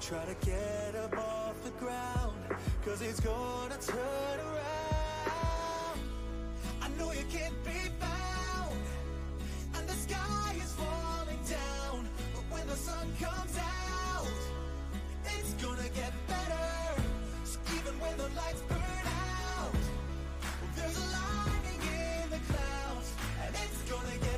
try to get up off the ground Cause it's gonna turn around. I know you can't be found And the sky is falling down But when the sun comes out It's gonna get better. So even when the lights burn out There's a lightning in the clouds And it's gonna get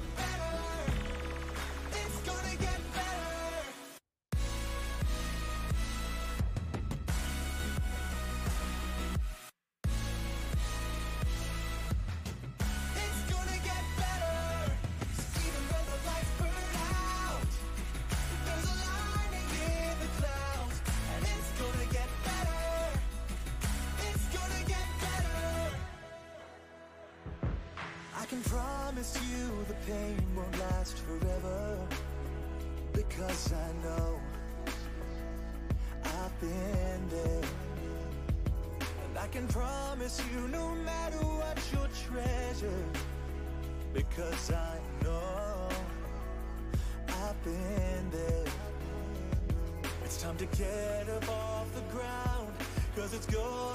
let's go.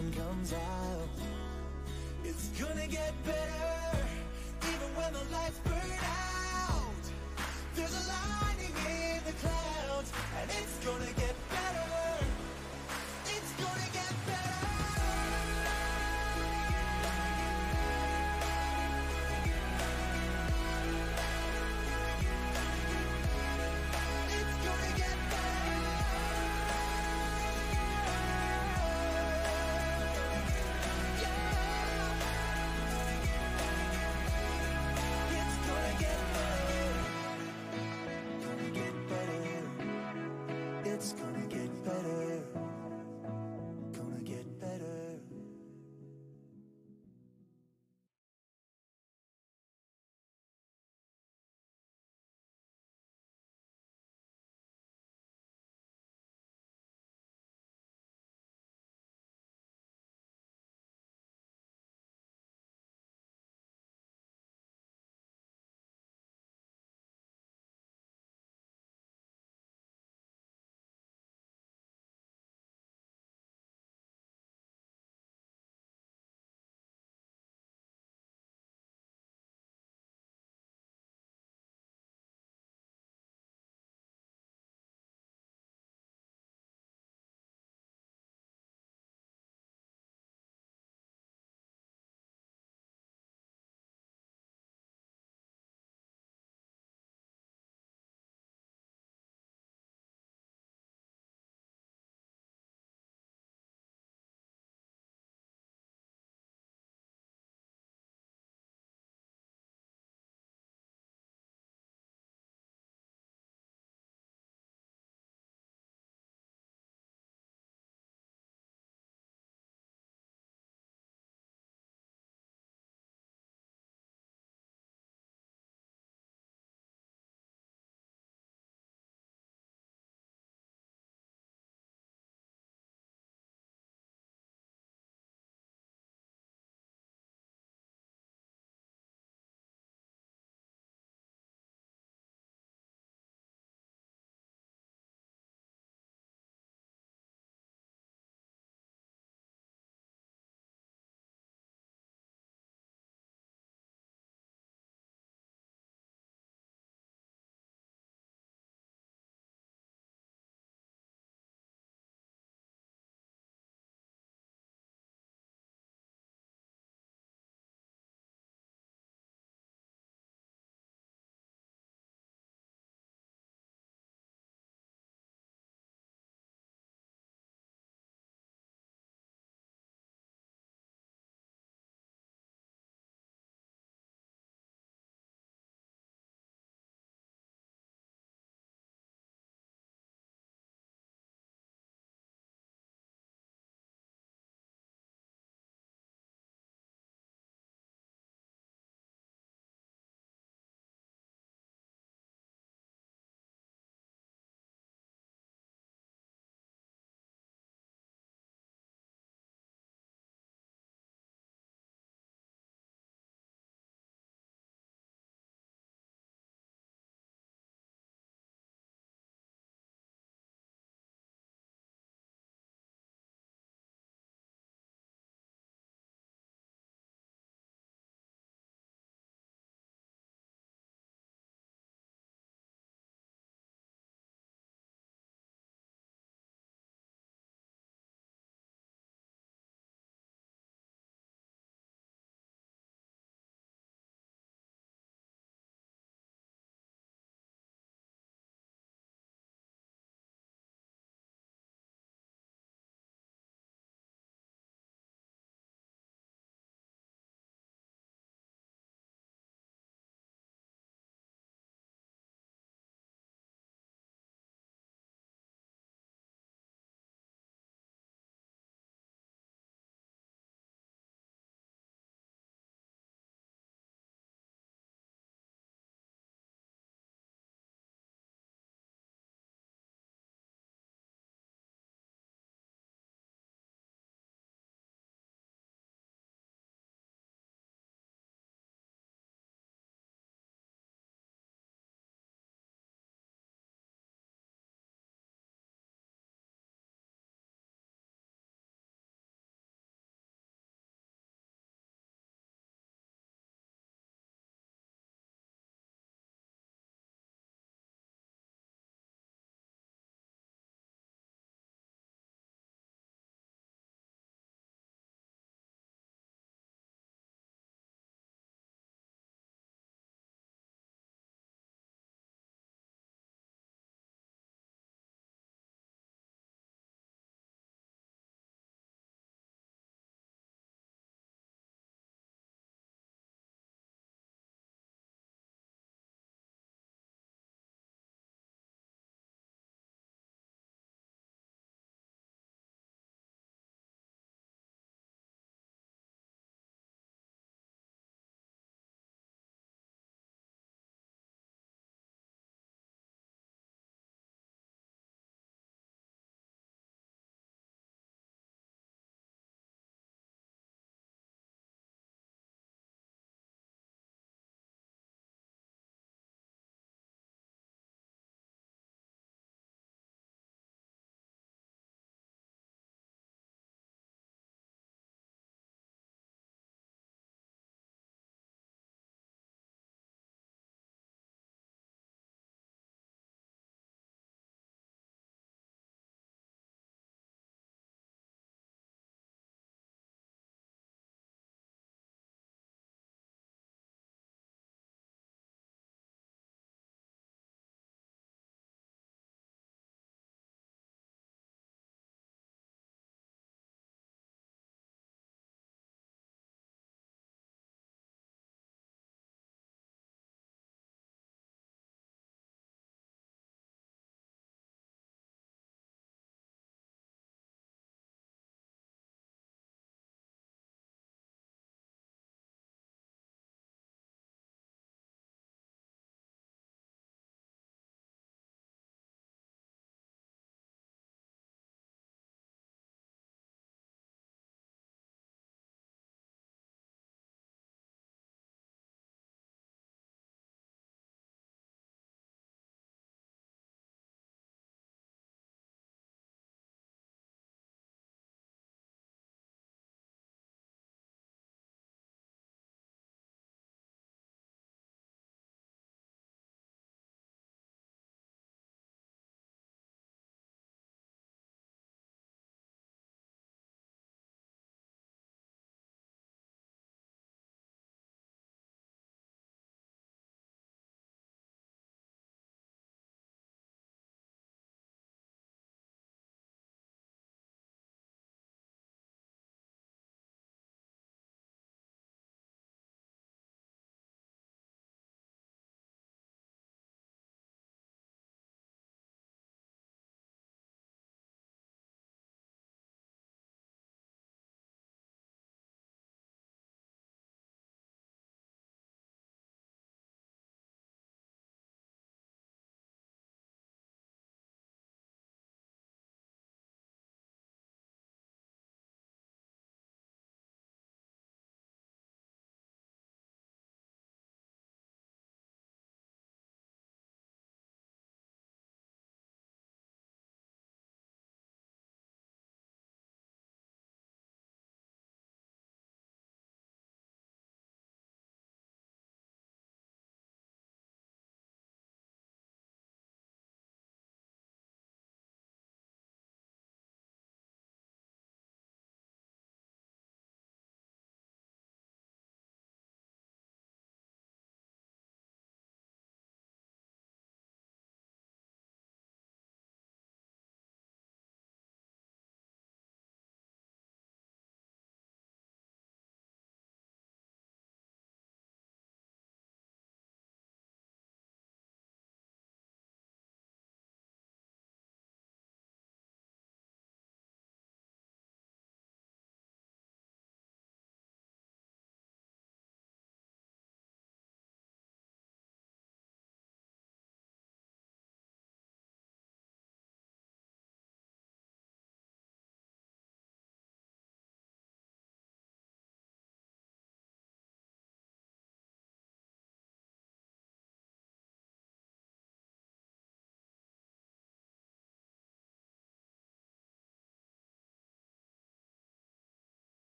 sun comes out. It's gonna get better.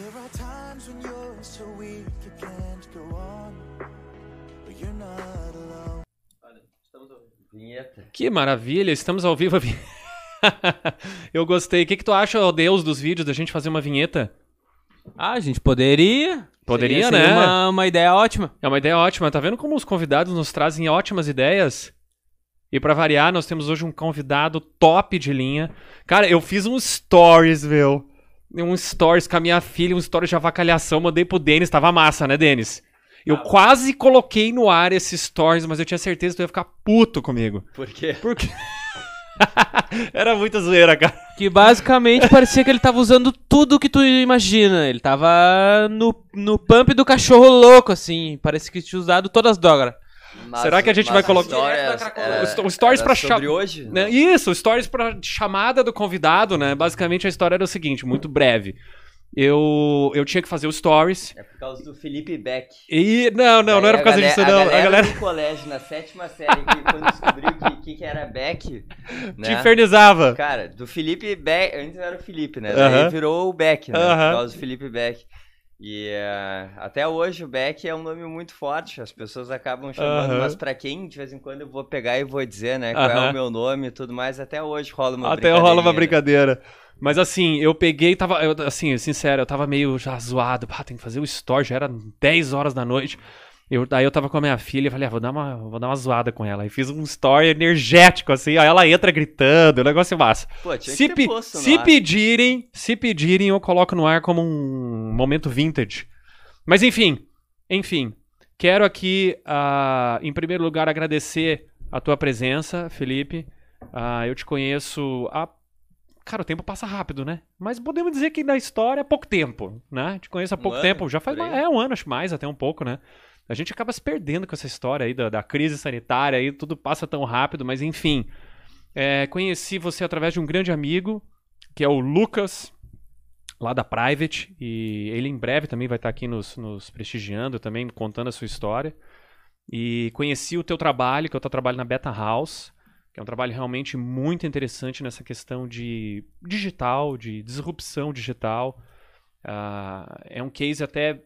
There are times when you're so weak you can't go on, but you're not alone. Vinheta. Que maravilha, estamos ao vivo. Eu gostei. O que, que tu acha, ó Deus, dos vídeos da gente fazer uma vinheta? Ah, a gente poderia. Poderia, Seria- seria né? Uma, uma ideia ótima. É uma ideia ótima. Tá vendo como os convidados nos trazem ótimas ideias? E pra variar, nós temos hoje um convidado top de linha. Cara, eu fiz um stories, meu. Um stories com a minha filha, um stories de avacalhação. Mandei pro Denis, tava massa, né, Denis? Eu quase coloquei no ar esse stories, mas eu tinha certeza que tu ia ficar puto comigo. Por quê? Porque. Era muita zoeira, cara. Que basicamente parecia que ele tava usando tudo que tu imagina. Ele tava no, no pump do cachorro louco, assim. Parece que tinha usado todas as drogas. Mas- Será que a gente vai colocar- é, O sto- o stories era pra sobre cha- hoje? Né? Isso, stories pra chamada do convidado, né? Basicamente a história era o seguinte, muito breve. Eu, eu tinha que fazer o stories. É por causa do Felipe Beck. E. Não, não, não Aí era por causa a disso, galera- não. A galera do colégio, na sétima série, que quando descobriu que, que, que era Beck, te né? infernizava. Cara, do Felipe Beck, antes era o Felipe, né? Daí virou o Beck, né? Aham. Por causa do Felipe Beck. E eh, até hoje o Beck é um nome muito forte, as pessoas acabam chamando, Aham. mas pra quem, de vez em quando eu vou pegar e vou dizer, né, qual é Aham. o meu nome e tudo mais, até hoje rola uma Até rola uma brincadeira. Mas assim, eu peguei, tava. eu, assim, sincero, eu tava meio já zoado. Pá, tem que fazer o story, já era 10 horas da noite. Eu, daí eu tava com a minha filha e falei, ah, vou dar, uma, vou dar uma zoada com ela. E fiz um story energético, assim, aí ela entra gritando, o negócio é massa. Pô, tinha Se, que pe- se ar. pedirem, se pedirem, eu coloco no ar como um momento vintage. Mas enfim, enfim, quero aqui, ah, em primeiro lugar, agradecer a tua presença, Felipe. Ah, eu te conheço há. Cara, o tempo passa rápido, né? Mas podemos dizer que na história é pouco tempo, né? Te conheço há Um pouco ano, tempo. Já faz aí. é um ano, acho mais, até um pouco, né? A gente acaba se perdendo com essa história aí da, da crise sanitária aí, tudo passa tão rápido, mas enfim. É, conheci você através de um grande amigo, que é o Lucas, lá da Private, e ele em breve também vai estar aqui nos, nos prestigiando, também contando a sua história. E conheci o teu trabalho, que é o teu trabalho na Beta House, que é um trabalho realmente muito interessante nessa questão de digital, de disrupção digital. Ah, é um case até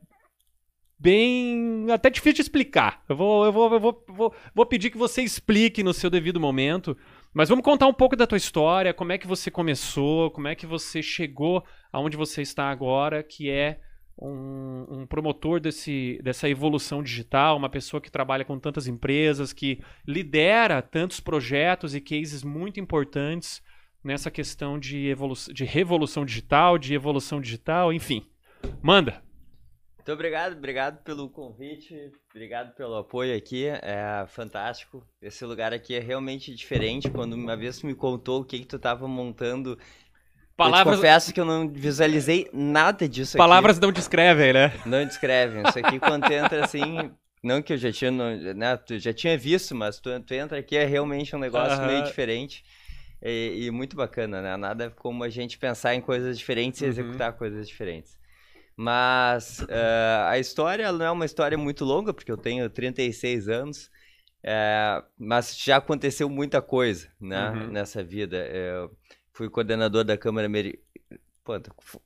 bem. até difícil de explicar. Eu vou, eu vou, eu vou, vou, vou pedir que você explique no seu devido momento. Mas vamos contar um pouco da tua história, como é que você começou, como é que você chegou aonde você está agora, que é um, um promotor desse, dessa evolução digital, uma pessoa que trabalha com tantas empresas, que lidera tantos projetos e cases muito importantes nessa questão de, evolu de revolução digital, de evolução digital, enfim. Manda! Muito obrigado, obrigado pelo convite, obrigado pelo apoio aqui, é fantástico. Esse lugar aqui é realmente diferente. Quando uma vez tu me contou o que, que tu tava montando, eu Palavras, confesso que eu não visualizei nada disso palavras não descrevem, né? aqui. Não descrevem. Isso aqui quando entra assim, não que eu já tinha, né, tu já tinha visto, mas tu, tu entra aqui é realmente um negócio Aham. meio diferente. E, e muito bacana, né? Nada como a gente pensar em coisas diferentes e Uhum. executar coisas diferentes. Mas eh, a história não é uma história muito longa, porque eu tenho 36 anos, eh, mas já aconteceu muita coisa né, Uhum. nessa vida. Eu fui coordenador da Câmara Americana.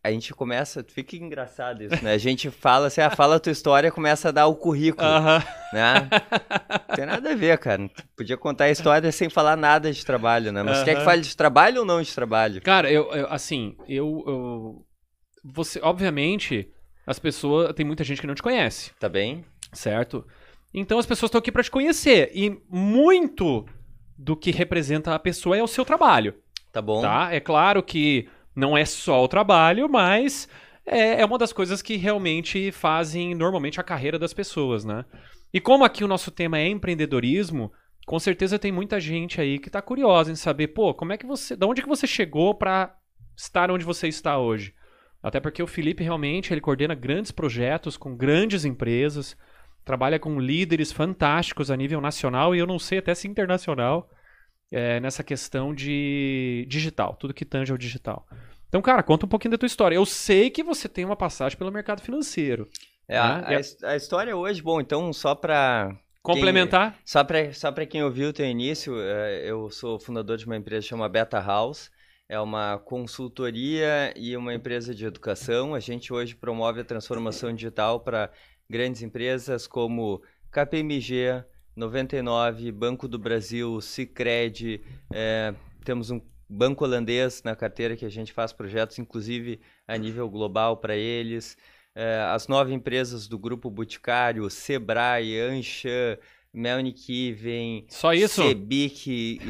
A gente começa, fica engraçado isso, né? A gente fala assim, ah, fala a tua história, começa a dar o currículo, Aham. né? Não tem nada a ver, cara. Podia contar a história sem falar nada de trabalho, né? Mas você quer que fale de trabalho ou não de trabalho? Cara, eu, eu- assim, eu, eu- Você, obviamente, as pessoas. Tem muita gente que não te conhece, Tá bem? certo? Então as pessoas estão aqui pra te conhecer. E muito do que representa a pessoa é o seu trabalho. Tá bom. Tá? É claro que não é só o trabalho, mas é, é uma das coisas que realmente fazem normalmente a carreira das pessoas, né? E como aqui o nosso tema é empreendedorismo, com certeza tem muita gente aí que tá curiosa em saber, pô, como é que você, da onde que você chegou para estar onde você está hoje? Até porque o Felipe realmente ele coordena grandes projetos com grandes empresas, trabalha com líderes fantásticos a nível nacional e eu não sei até se internacional é, nessa questão de digital, tudo que tange ao digital. Então, cara, conta um pouquinho da tua história. Eu sei que você tem uma passagem pelo mercado financeiro. É, a, né? a his- a história hoje, bom, então só pra Complementar? Só para só pra quem ouviu o teu início, eh, eu sou fundador de uma empresa que chama Beta House. É uma consultoria e uma empresa de educação. A gente hoje promove a transformação digital para grandes empresas como KPMG, 99, Banco do Brasil, Sicredi, é, temos um banco holandês na carteira que a gente faz projetos, inclusive a nível global para eles. É, as nove empresas do grupo Boticário, Sebrae, Anshan, Melnik vem Só isso?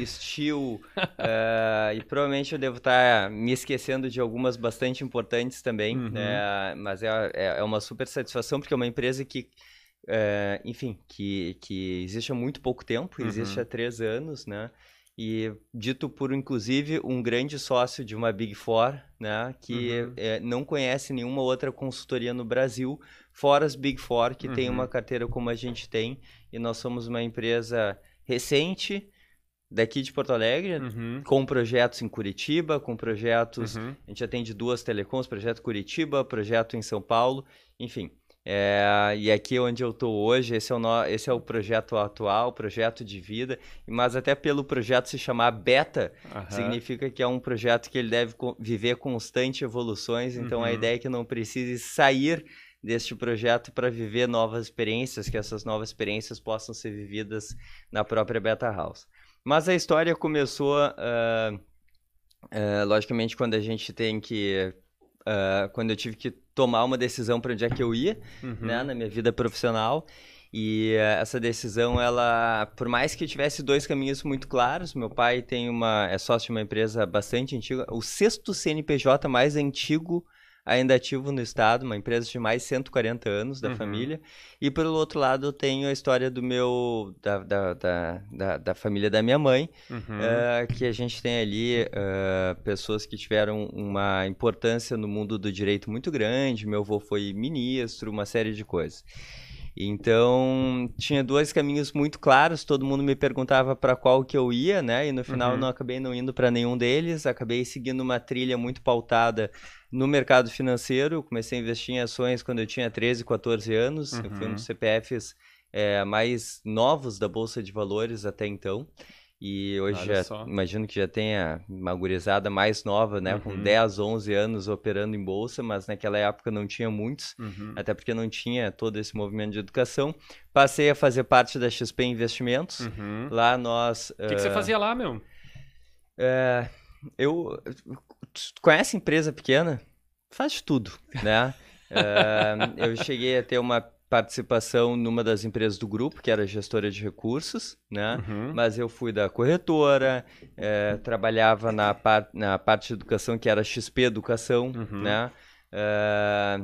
Steel, eh, e provavelmente eu devo estar me esquecendo de algumas bastante importantes também, Uhum. né? mas é, é, é uma super satisfação porque é uma empresa que, eh, enfim, que, que existe há muito pouco tempo, existe Uhum. há três anos, né? E dito por, inclusive, um grande sócio de uma Big Four, né? Que Uhum. eh, não conhece nenhuma outra consultoria no Brasil, fora as Big Four, que tem Uhum. uma carteira como a gente tem. E nós somos uma empresa recente, daqui de Porto Alegre, Uhum. com projetos em Curitiba, com projetos. Uhum. A gente atende duas telecoms, projeto Curitiba, projeto em São Paulo, enfim. É, e aqui onde eu estou hoje, esse é, o no- esse é o projeto atual, projeto de vida, mas até pelo projeto se chamar Beta, Aham. significa que é um projeto que ele deve co- viver constante evoluções, então a Uhum. ideia é que não precise sair deste projeto para viver novas experiências, que essas novas experiências possam ser vividas na própria Beta House. Mas a história começou, ah, ah, logicamente, quando a gente tem que. ah, quando eu tive que tomar uma decisão para onde é que eu ia, Uhum. né, na minha vida profissional. E eh, essa decisão, ela, por mais que tivesse dois caminhos muito claros, meu pai tem uma, é sócio de uma empresa bastante antiga, o sexto CNPJ mais antigo ainda ativo no estado, uma empresa de mais de 140 anos da Uhum. família. E pelo outro lado, eu tenho a história do meu, da, da, da, da, da família da minha mãe, Uhum. eh, que a gente tem ali eh, pessoas que tiveram uma importância no mundo do direito muito grande. Meu avô foi ministro, uma série de coisas. Então, tinha dois caminhos muito claros, todo mundo me perguntava para qual que eu ia, né? E no final Uhum. não acabei não indo para nenhum deles, acabei seguindo uma trilha muito pautada no mercado financeiro. Eu comecei a investir em ações quando eu tinha 13, 14 anos. Eu fui um Uhum. dos CPFs eh, mais novos da Bolsa de Valores até então. E hoje já, imagino que já tenha uma gurizada mais nova, né? Com Uhum. 10, 11 anos operando em bolsa, mas naquela época não tinha muitos Uhum. até porque não tinha todo esse movimento de educação. Passei a fazer parte da XP Investimentos. Uhum. Lá nós. O que, que você fazia lá, meu? Eu. Tu conhece empresa pequena? Faz de tudo, né? Eh, eu cheguei a ter uma participação numa das empresas do grupo, que era gestora de recursos, né? Uhum. Mas eu fui da corretora, eh, trabalhava na, par na parte de educação, que era XP Educação, Uhum. né? Eh,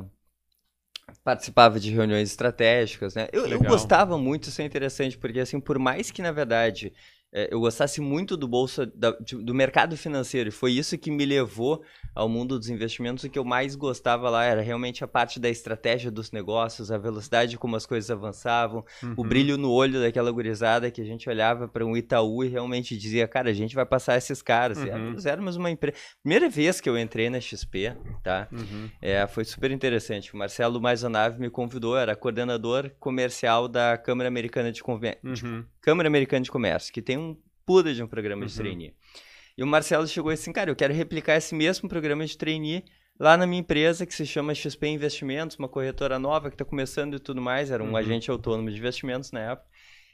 participava de reuniões estratégicas, né? Eu, eu gostava muito, isso é interessante, porque assim, por mais que na verdade eh, eu gostasse muito do bolsa, da- do mercado financeiro, e foi isso que me levou ao mundo dos investimentos, o que eu mais gostava lá era realmente a parte da estratégia dos negócios, a velocidade como as coisas avançavam, o Uhum. brilho no olho daquela gurizada que a gente olhava para um Itaú e realmente dizia, cara, a gente vai passar esses caras. Uhum. Nós éramos uma empresa. Primeira vez que eu entrei na XP, tá? Uhum. É, foi super interessante. O Marcelo Maisonave me convidou, era coordenador comercial da Câmara Americana de, Conver- Uhum. Câmara Americana de Comércio, que tem um puta de um programa de Uhum. trainee. E o Marcelo chegou assim, cara, eu quero replicar esse mesmo programa de trainee lá na minha empresa que se chama XP Investimentos, uma corretora nova que está começando e tudo mais, era um Uhum. agente autônomo de investimentos na época.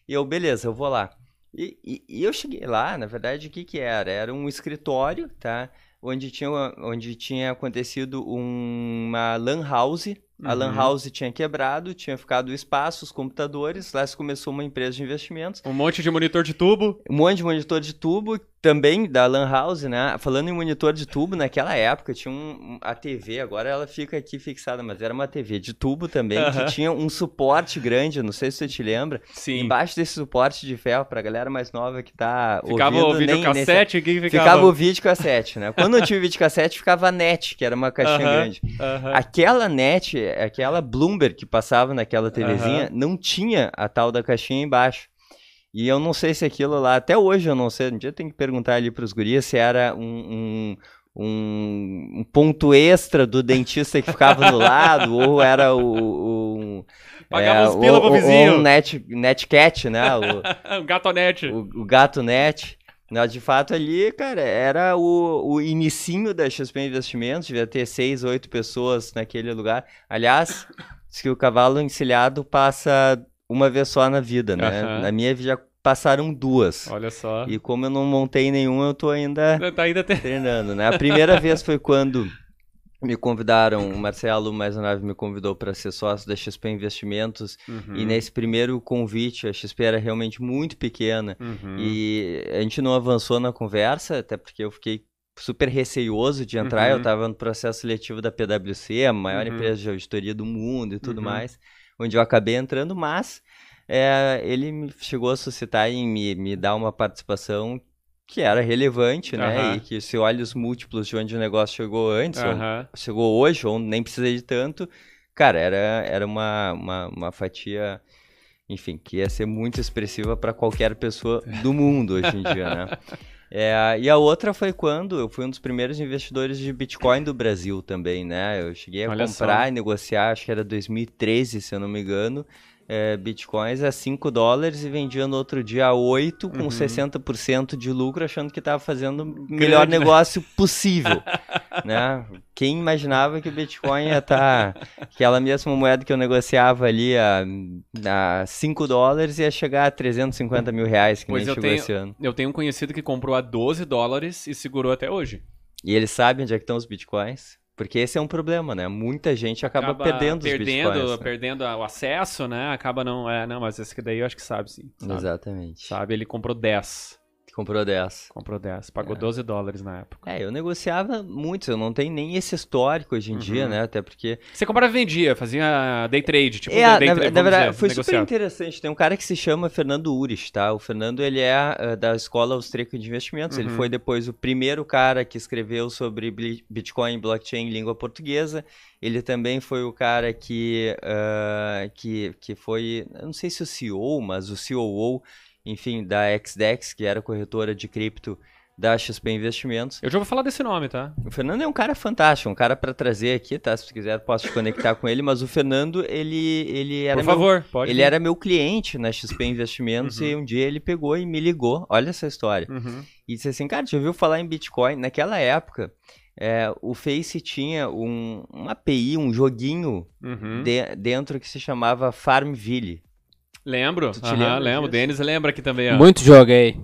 E eu, beleza, eu vou lá. E, e- e eu cheguei lá, na verdade, o que que era? Era um escritório, tá? Onde tinha, onde tinha acontecido uma lan house. A lan Uhum. house tinha quebrado, tinha ficado o espaço, os computadores. Lá se começou uma empresa de investimentos. Um monte de monitor de tubo. Um monte de monitor de tubo, também da Lan House, né? Falando em monitor de tubo, naquela época tinha um, a TV, agora ela fica aqui fixada, mas era uma TV de tubo também, Aham. que tinha um suporte grande, não sei se você te lembra. Sim. Embaixo desse suporte de ferro, pra galera mais nova que tá Ficava ouvindo, o nem- nem videocassete, o que ficava? Ficava o videocassete, né? Quando não tinha o videocassete, ficava a net, que era uma caixinha Aham. grande. Aham. Aquela net, aquela Bloomberg que passava naquela TVzinha, não tinha a tal da caixinha embaixo. E eu não sei se aquilo lá, até hoje eu não sei, um dia eu tenho que perguntar ali pros gurias se era um, um, um- um ponto extra do dentista que ficava do lado, ou era o... o Pagava uns pila ou- pro vizinho. ou um net, netcat, né? O, um gatonete. o, o gato net. Não, de fato ali, cara, era o, o inicinho da XP Investimentos, devia ter seis, oito pessoas naquele lugar. Aliás, diz que o cavalo encilhado passa uma vez só na vida, né? Aham. Na minha já passaram duas. Olha só. E como eu não montei nenhum, eu tô ainda Tá ainda tem... treinando, né? A primeira vez foi quando me convidaram, o Marcelo Mais Nave me convidou para ser sócio da XP Investimentos Uhum, e nesse primeiro convite a XP era realmente muito pequena uhum. e a gente não avançou na conversa, até porque eu fiquei super receioso de entrar, Uhum. eu estava no processo seletivo da PwC, a maior Uhum. empresa de auditoria do mundo e tudo Uhum. mais, onde eu acabei entrando, mas é, ele chegou a suscitar em me, me dar uma participação que era relevante, né? Aham. E que se olha os múltiplos de onde o negócio chegou antes, ou Aham. chegou hoje, ou nem precisei de tanto, cara, era, era uma, uma, uma fatia, enfim, que ia ser muito expressiva para qualquer pessoa do mundo hoje em dia, né? É, e a outra foi quando eu fui um dos primeiros investidores de Bitcoin do Brasil também, né? Eu cheguei a Olha comprar só. e negociar, acho que era 2013, se eu não me engano, é, Bitcoins a 5 dólares e vendia no outro dia a 8 com Uhum. 60% de lucro, achando que estava fazendo o melhor Grande, né? negócio possível, né? Quem imaginava que o Bitcoin ia estar aquela mesma moeda que eu negociava ali a, a 5 dólares ia chegar a 350 mil reais, que Pois nem eu chegou tenho- esse ano. Eu tenho um conhecido que comprou a 12 dólares e segurou até hoje. E eles sabem onde é que estão os Bitcoins? Porque esse é um problema, né? Muita gente acaba, perdendo os perdendo, Bitcoins. né? perdendo o acesso, né? Acaba não. É, não, mas esse que daí eu acho que sabe, sim. Sabe, Exatamente. Sabe, ele comprou 10. Comprou 10. Comprou 10. Pagou 12 dólares na época. É, eu negociava muito, eu não tenho nem esse histórico hoje em dia, Uhum. né? Até porque Você comprava e vendia, fazia day trade, tipo é, day na, trade, na verdade, dizer, foi super negociava. interessante. Tem um cara que se chama Fernando Urich, tá? O Fernando, ele é ah, da Escola Austríaca de Investimentos. Ele Uhum. foi depois o primeiro cara que escreveu sobre Bitcoin e blockchain em língua portuguesa. Ele também foi o cara que, ah, que, que foi, eu não sei se o CEO, mas o COO, enfim, da XDEX, que era corretora de cripto da XP Investimentos. Eu já vou falar desse nome, tá? O Fernando é um cara fantástico, um cara para trazer aqui, tá? Se quiser, posso te conectar com ele, mas o Fernando, ele, ele era Por meu- favor, pode. ele vir. era meu cliente na XP Investimentos Uhum. e um dia ele pegou e me ligou. Olha essa história. Uhum. E disse assim, cara, já ouviu falar em Bitcoin? Naquela época, é, o Face tinha um, um API, um joguinho Uhum. de- dentro que se chamava Farmville. Lembro, Tu te aham, lembra lembro. O? Denis lembra aqui também, ó. Muito joguei.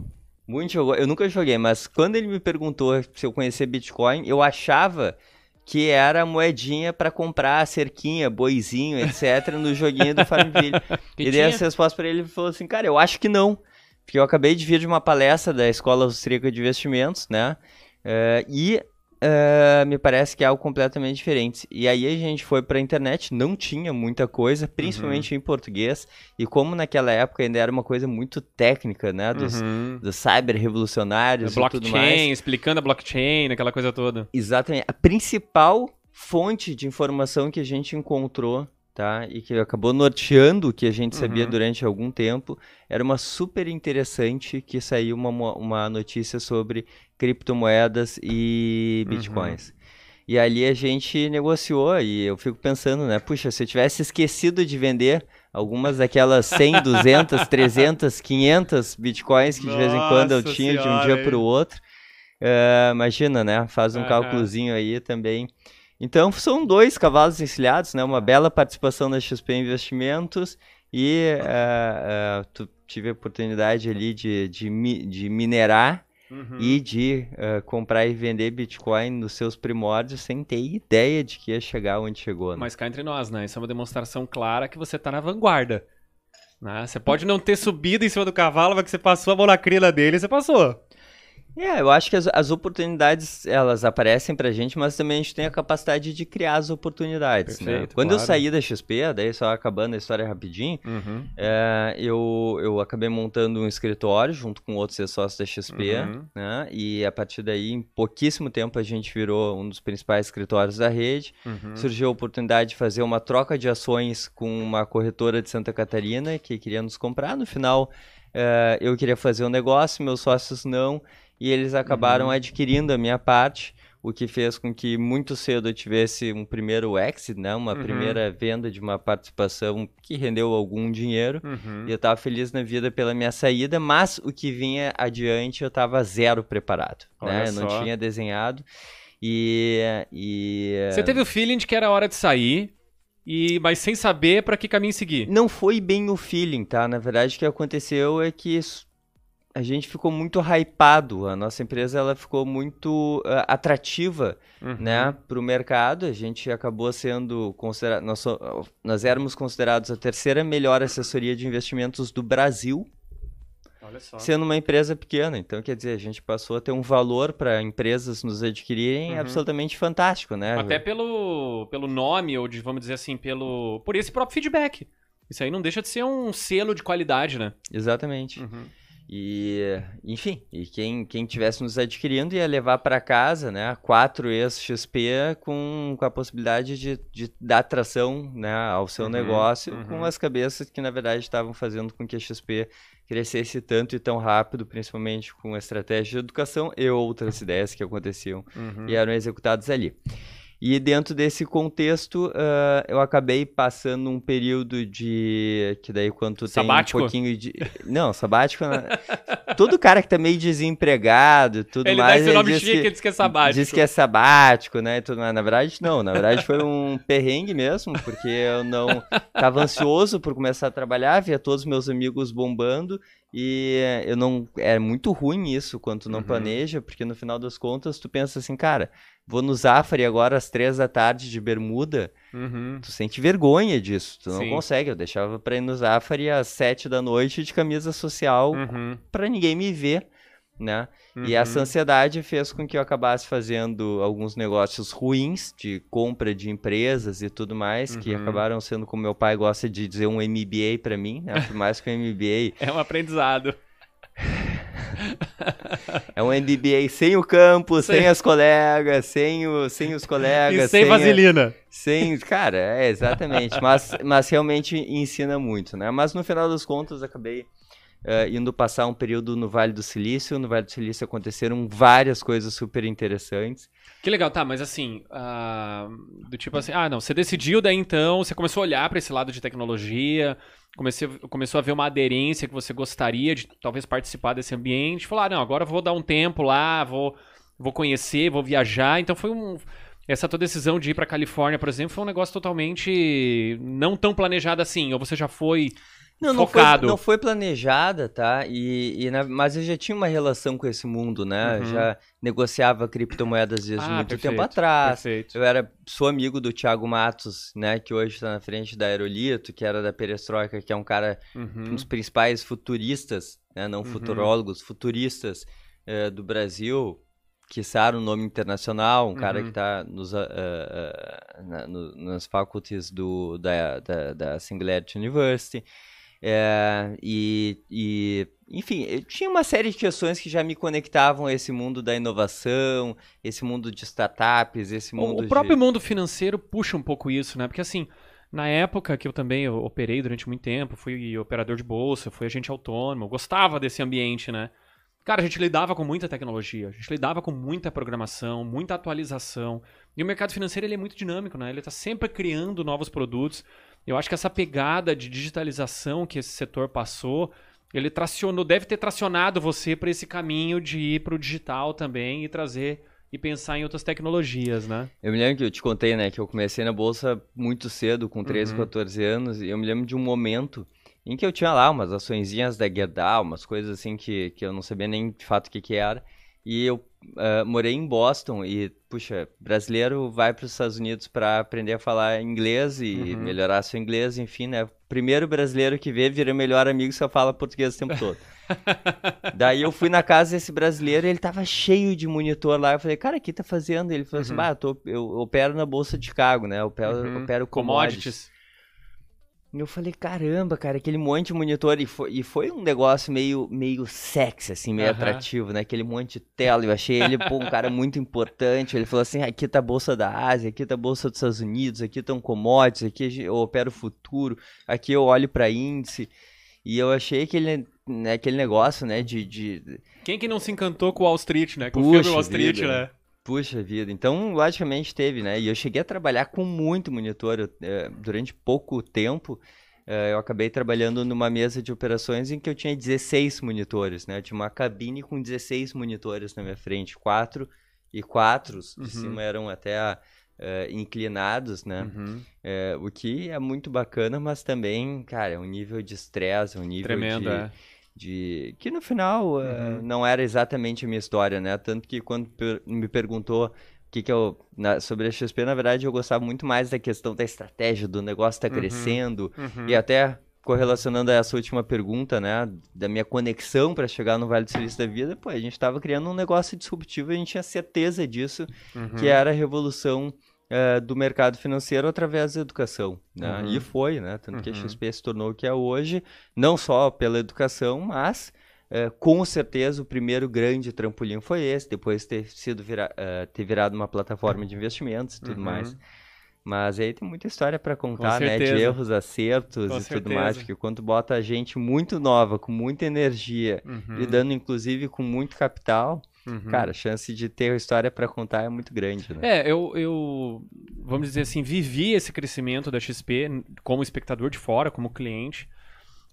Muito jogou. Eu nunca joguei, mas quando ele me perguntou se eu conhecia Bitcoin, eu achava que era moedinha pra comprar cerquinha, boizinho, etc, no joguinho do Farmville. Que e dei essa resposta pra ele e falou assim, cara, eu acho que não. Porque eu acabei de vir de uma palestra da Escola Austríaca de Investimentos, né? Eh, e eh, me parece que é algo completamente diferente. E aí a gente foi pra internet, não tinha muita coisa, principalmente em português. E como naquela época ainda era uma coisa muito técnica, né? Dos, Uhum. dos cyber revolucionários e tudo Blockchain, mais. explicando a blockchain, aquela coisa toda. Exatamente. A principal fonte de informação que a gente encontrou, tá? E que acabou norteando o que a gente sabia Uhum. durante algum tempo, era uma super interessante que saiu uma, uma notícia sobre criptomoedas e Uhum. bitcoins. E ali a gente negociou e eu fico pensando, né? Puxa, se eu tivesse esquecido de vender algumas daquelas 100, 200, 300, 500 bitcoins que de vez em quando eu Nossa tinha de um Senhora, dia para o outro, é, imagina, né? Faz um Aham. cálculozinho aí também. Então são dois cavalos encilhados, né? Uma bela participação da XP Investimentos e é, tu tive a oportunidade ali de, de, mi- de minerar Uhum. e de eh, comprar e vender Bitcoin nos seus primórdios sem ter ideia de que ia chegar onde chegou. Né? Mas cá entre nós, né? Isso é uma demonstração clara que você tá na vanguarda. Né? Você pode não ter subido em cima do cavalo, mas que você passou a mão na crina dele, você passou. É, eu acho que as, as oportunidades elas aparecem pra gente, mas também a gente tem a capacidade de criar as oportunidades. né? Perfeito, Quando eu claro. saí da XP, daí só acabando a história rapidinho, É, eu, eu acabei montando um escritório junto com outros sócios da XP, Uhum. né? E a partir daí, em pouquíssimo tempo, a gente virou um dos principais escritórios da rede. Uhum. Surgiu a oportunidade de fazer uma troca de ações com uma corretora de Santa Catarina que queria nos comprar. No final, eh, eu queria fazer o negócio, meus sócios não, e eles acabaram Uhum. adquirindo a minha parte. o que fez com que muito cedo eu tivesse um primeiro exit, né? Uma Uhum. primeira venda de uma participação que rendeu algum dinheiro. Uhum. E eu tava feliz na vida pela minha saída, mas o que vinha adiante eu tava zero preparado, Olha né? Eu não tinha desenhado. E, e Você teve o feeling de que era hora de sair, e mas sem saber pra que caminho seguir. não foi bem o feeling, tá? Na verdade, o que aconteceu é que a gente ficou muito hypado. A nossa empresa ela ficou muito ah, atrativa, Uhum. né, para o mercado. A gente acabou sendo considerado, nós, nós éramos considerados a terceira melhor assessoria de investimentos do Brasil. Olha só. sendo uma empresa pequena. Então, quer dizer, a gente passou a ter um valor para empresas nos adquirirem Uhum. absolutamente fantástico, né? Até pelo, pelo nome, ou de, vamos dizer assim, pelo. Por esse próprio feedback. Isso aí não deixa de ser um selo de qualidade, né? Exatamente. Uhum. E, enfim, e quem, quem tivesse nos adquirindo ia levar para casa, né, quatro ex-XP com, com a possibilidade de, de dar tração, né, ao seu Uhum, negócio uhum. com as cabeças que, na verdade, estavam fazendo com que a XP crescesse tanto e tão rápido, principalmente com a estratégia de educação e outras ideias que aconteciam Uhum. e eram executados ali. E dentro desse contexto, ah, eu acabei passando um período de. Que daí, quando tu Sabático? tem um pouquinho de. Não, sabático. né? Todo cara que tá meio desempregado e tudo Ele dá mais. esse nome diz chique, ele diz que é sabático. Diz que é sabático, né? Tudo mais. Na verdade, não. Na verdade, foi um perrengue mesmo, porque eu não. Tava ansioso por começar a trabalhar, via todos meus amigos bombando. E eu não. É muito ruim isso quando tu não Uhum. planeja, porque no final das contas tu pensa assim, cara, vou no Zafari agora às três da tarde de bermuda. Uhum. Tu sente vergonha disso, tu não Sim. consegue. Eu deixava pra ir no Zafari às sete da noite de camisa social Uhum. pra ninguém me ver, né? E essa Uhum. ansiedade fez com que eu acabasse fazendo alguns negócios ruins de compra de empresas e tudo mais, que Uhum. acabaram sendo, como meu pai gosta de dizer, um MBA pra mim, né? Por mais que o MBA É um aprendizado. é um MBA sem o campo, Sem- sem as colegas, sem, o, sem os colegas, e sem, a- vaselina. Sem, cara, é exatamente. Mas, mas realmente ensina muito, né? Mas no final das contas, acabei eh, indo passar um período no Vale do Silício. No Vale do Silício aconteceram várias coisas super interessantes. Que legal, tá, mas assim, ah, do tipo assim, ah, não, você decidiu daí então, você começou a olhar pra esse lado de tecnologia, comecei, começou a ver uma aderência que você gostaria de talvez participar desse ambiente, falou, ah, não, agora vou dar um tempo lá, vou, vou conhecer, vou viajar, então foi um... Essa tua decisão de ir pra Califórnia, por exemplo, foi um negócio totalmente não tão planejado assim, ou você já foi... Não, não foi, não foi planejada, tá? E, e na- mas eu já tinha uma relação com esse mundo, né? Uhum. Já negociava criptomoedas desde Ah, muito perfeito, tempo atrás. Perfeito. Eu era, sou amigo do Thiago Matos, né? Que hoje está na frente da Aerolito, que era da Perestroika, que é um cara um Uhum. dos principais futuristas, né, não Uhum. futurólogos, futuristas eh, do Brasil, que o nome internacional, um cara Uhum. que está nos, ah, ah, ah, na- no- nas faculties do, da, da, da Singularity University. Eh, e, e, enfim, eu tinha uma série de questões que já me conectavam a esse mundo da inovação, esse mundo de startups, esse O- mundo O próprio de... mundo financeiro puxa um pouco isso, né? Porque assim, na época que eu também eu operei durante muito tempo, fui operador de bolsa, fui agente autônomo, gostava desse ambiente, né? Cara, a gente lidava com muita tecnologia, a gente lidava com muita programação, muita atualização. E o mercado financeiro ele é muito dinâmico, né? Ele está sempre criando novos produtos. Eu acho que essa pegada de digitalização que esse setor passou, ele tracionou, deve ter tracionado você para esse caminho de ir para o digital também e trazer e pensar em outras tecnologias, né? Eu me lembro que eu te contei, né, que eu comecei na bolsa muito cedo, com 13, Uhum. 14 anos, e eu me lembro de um momento em que eu tinha lá umas açõezinhas da Gerdau, umas coisas assim que, que eu não sabia nem de fato o que que era, e eu ah, morei em Boston e, puxa, brasileiro vai para os Estados Unidos para aprender a falar inglês e Uhum. melhorar seu inglês, enfim, né? Primeiro brasileiro que vê vira melhor amigo só fala português o tempo todo. Daí eu fui na casa desse brasileiro e ele tava cheio de monitor lá. Eu falei, cara, o que tá fazendo? Ele falou assim, Uhum. bah, eu, tô- eu opero na Bolsa de Chicago, né? Eu opero, Uhum. opero commodities. Commodities. E eu falei, caramba, cara, aquele monte de monitor. E foi, e foi um negócio meio, meio sexy, assim, meio Aham. atrativo, né? Aquele monte de tela. Eu achei ele, pô, um cara muito importante. Ele falou assim, aqui tá a Bolsa da Ásia, aqui tá a Bolsa dos Estados Unidos, aqui estão commodities, aqui eu opero futuro, aqui eu olho pra índice. E eu achei aquele, né, aquele negócio, né, de, de Quem que não se encantou com Wall Street, né? Com o Puxa filme Wall Street, vida. né? Puxa vida, então logicamente teve, né? E eu cheguei a trabalhar com muito monitor eu, eh, durante pouco tempo. eh, eu acabei trabalhando numa mesa de operações em que eu tinha 16 monitores, né? Eu tinha uma cabine com 16 monitores na minha frente, quatro e quatro de Uhum. cima eram até eh, inclinados, né? Uhum. O que é muito bacana, mas também, cara, é um nível de estresse, é um nível Tremendo, de, é. De que no final eh, Uhum. não era exatamente a minha história, né? Tanto que quando per- me perguntou o que que eu na- sobre a XP, na verdade eu gostava muito mais da questão da estratégia, do negócio estar Uhum. crescendo Uhum. e até correlacionando a essa última pergunta, né, da minha conexão para chegar no Vale do Silício da Vida, pô, a gente estava criando um negócio disruptivo e a gente tinha certeza disso, Uhum. que era a revolução eh, do mercado financeiro através da educação, né? Uhum. E foi, né? Tanto que a Uhum. XP se tornou o que é hoje, não só pela educação, mas eh, com certeza o primeiro grande trampolim foi esse, depois ter sido vira- eh, ter virado uma plataforma de investimentos e tudo Uhum. mais. Mas aí tem muita história para contar, né? De certeza. erros, acertos Com e tudo mais, certeza. porque quando bota a gente muito nova, com muita energia, Uhum. lidando inclusive com muito capital, Uhum. cara, a chance de ter história para contar é muito grande, né? É, eu, eu, vamos dizer assim, vivi esse crescimento da XP como espectador de fora, como cliente.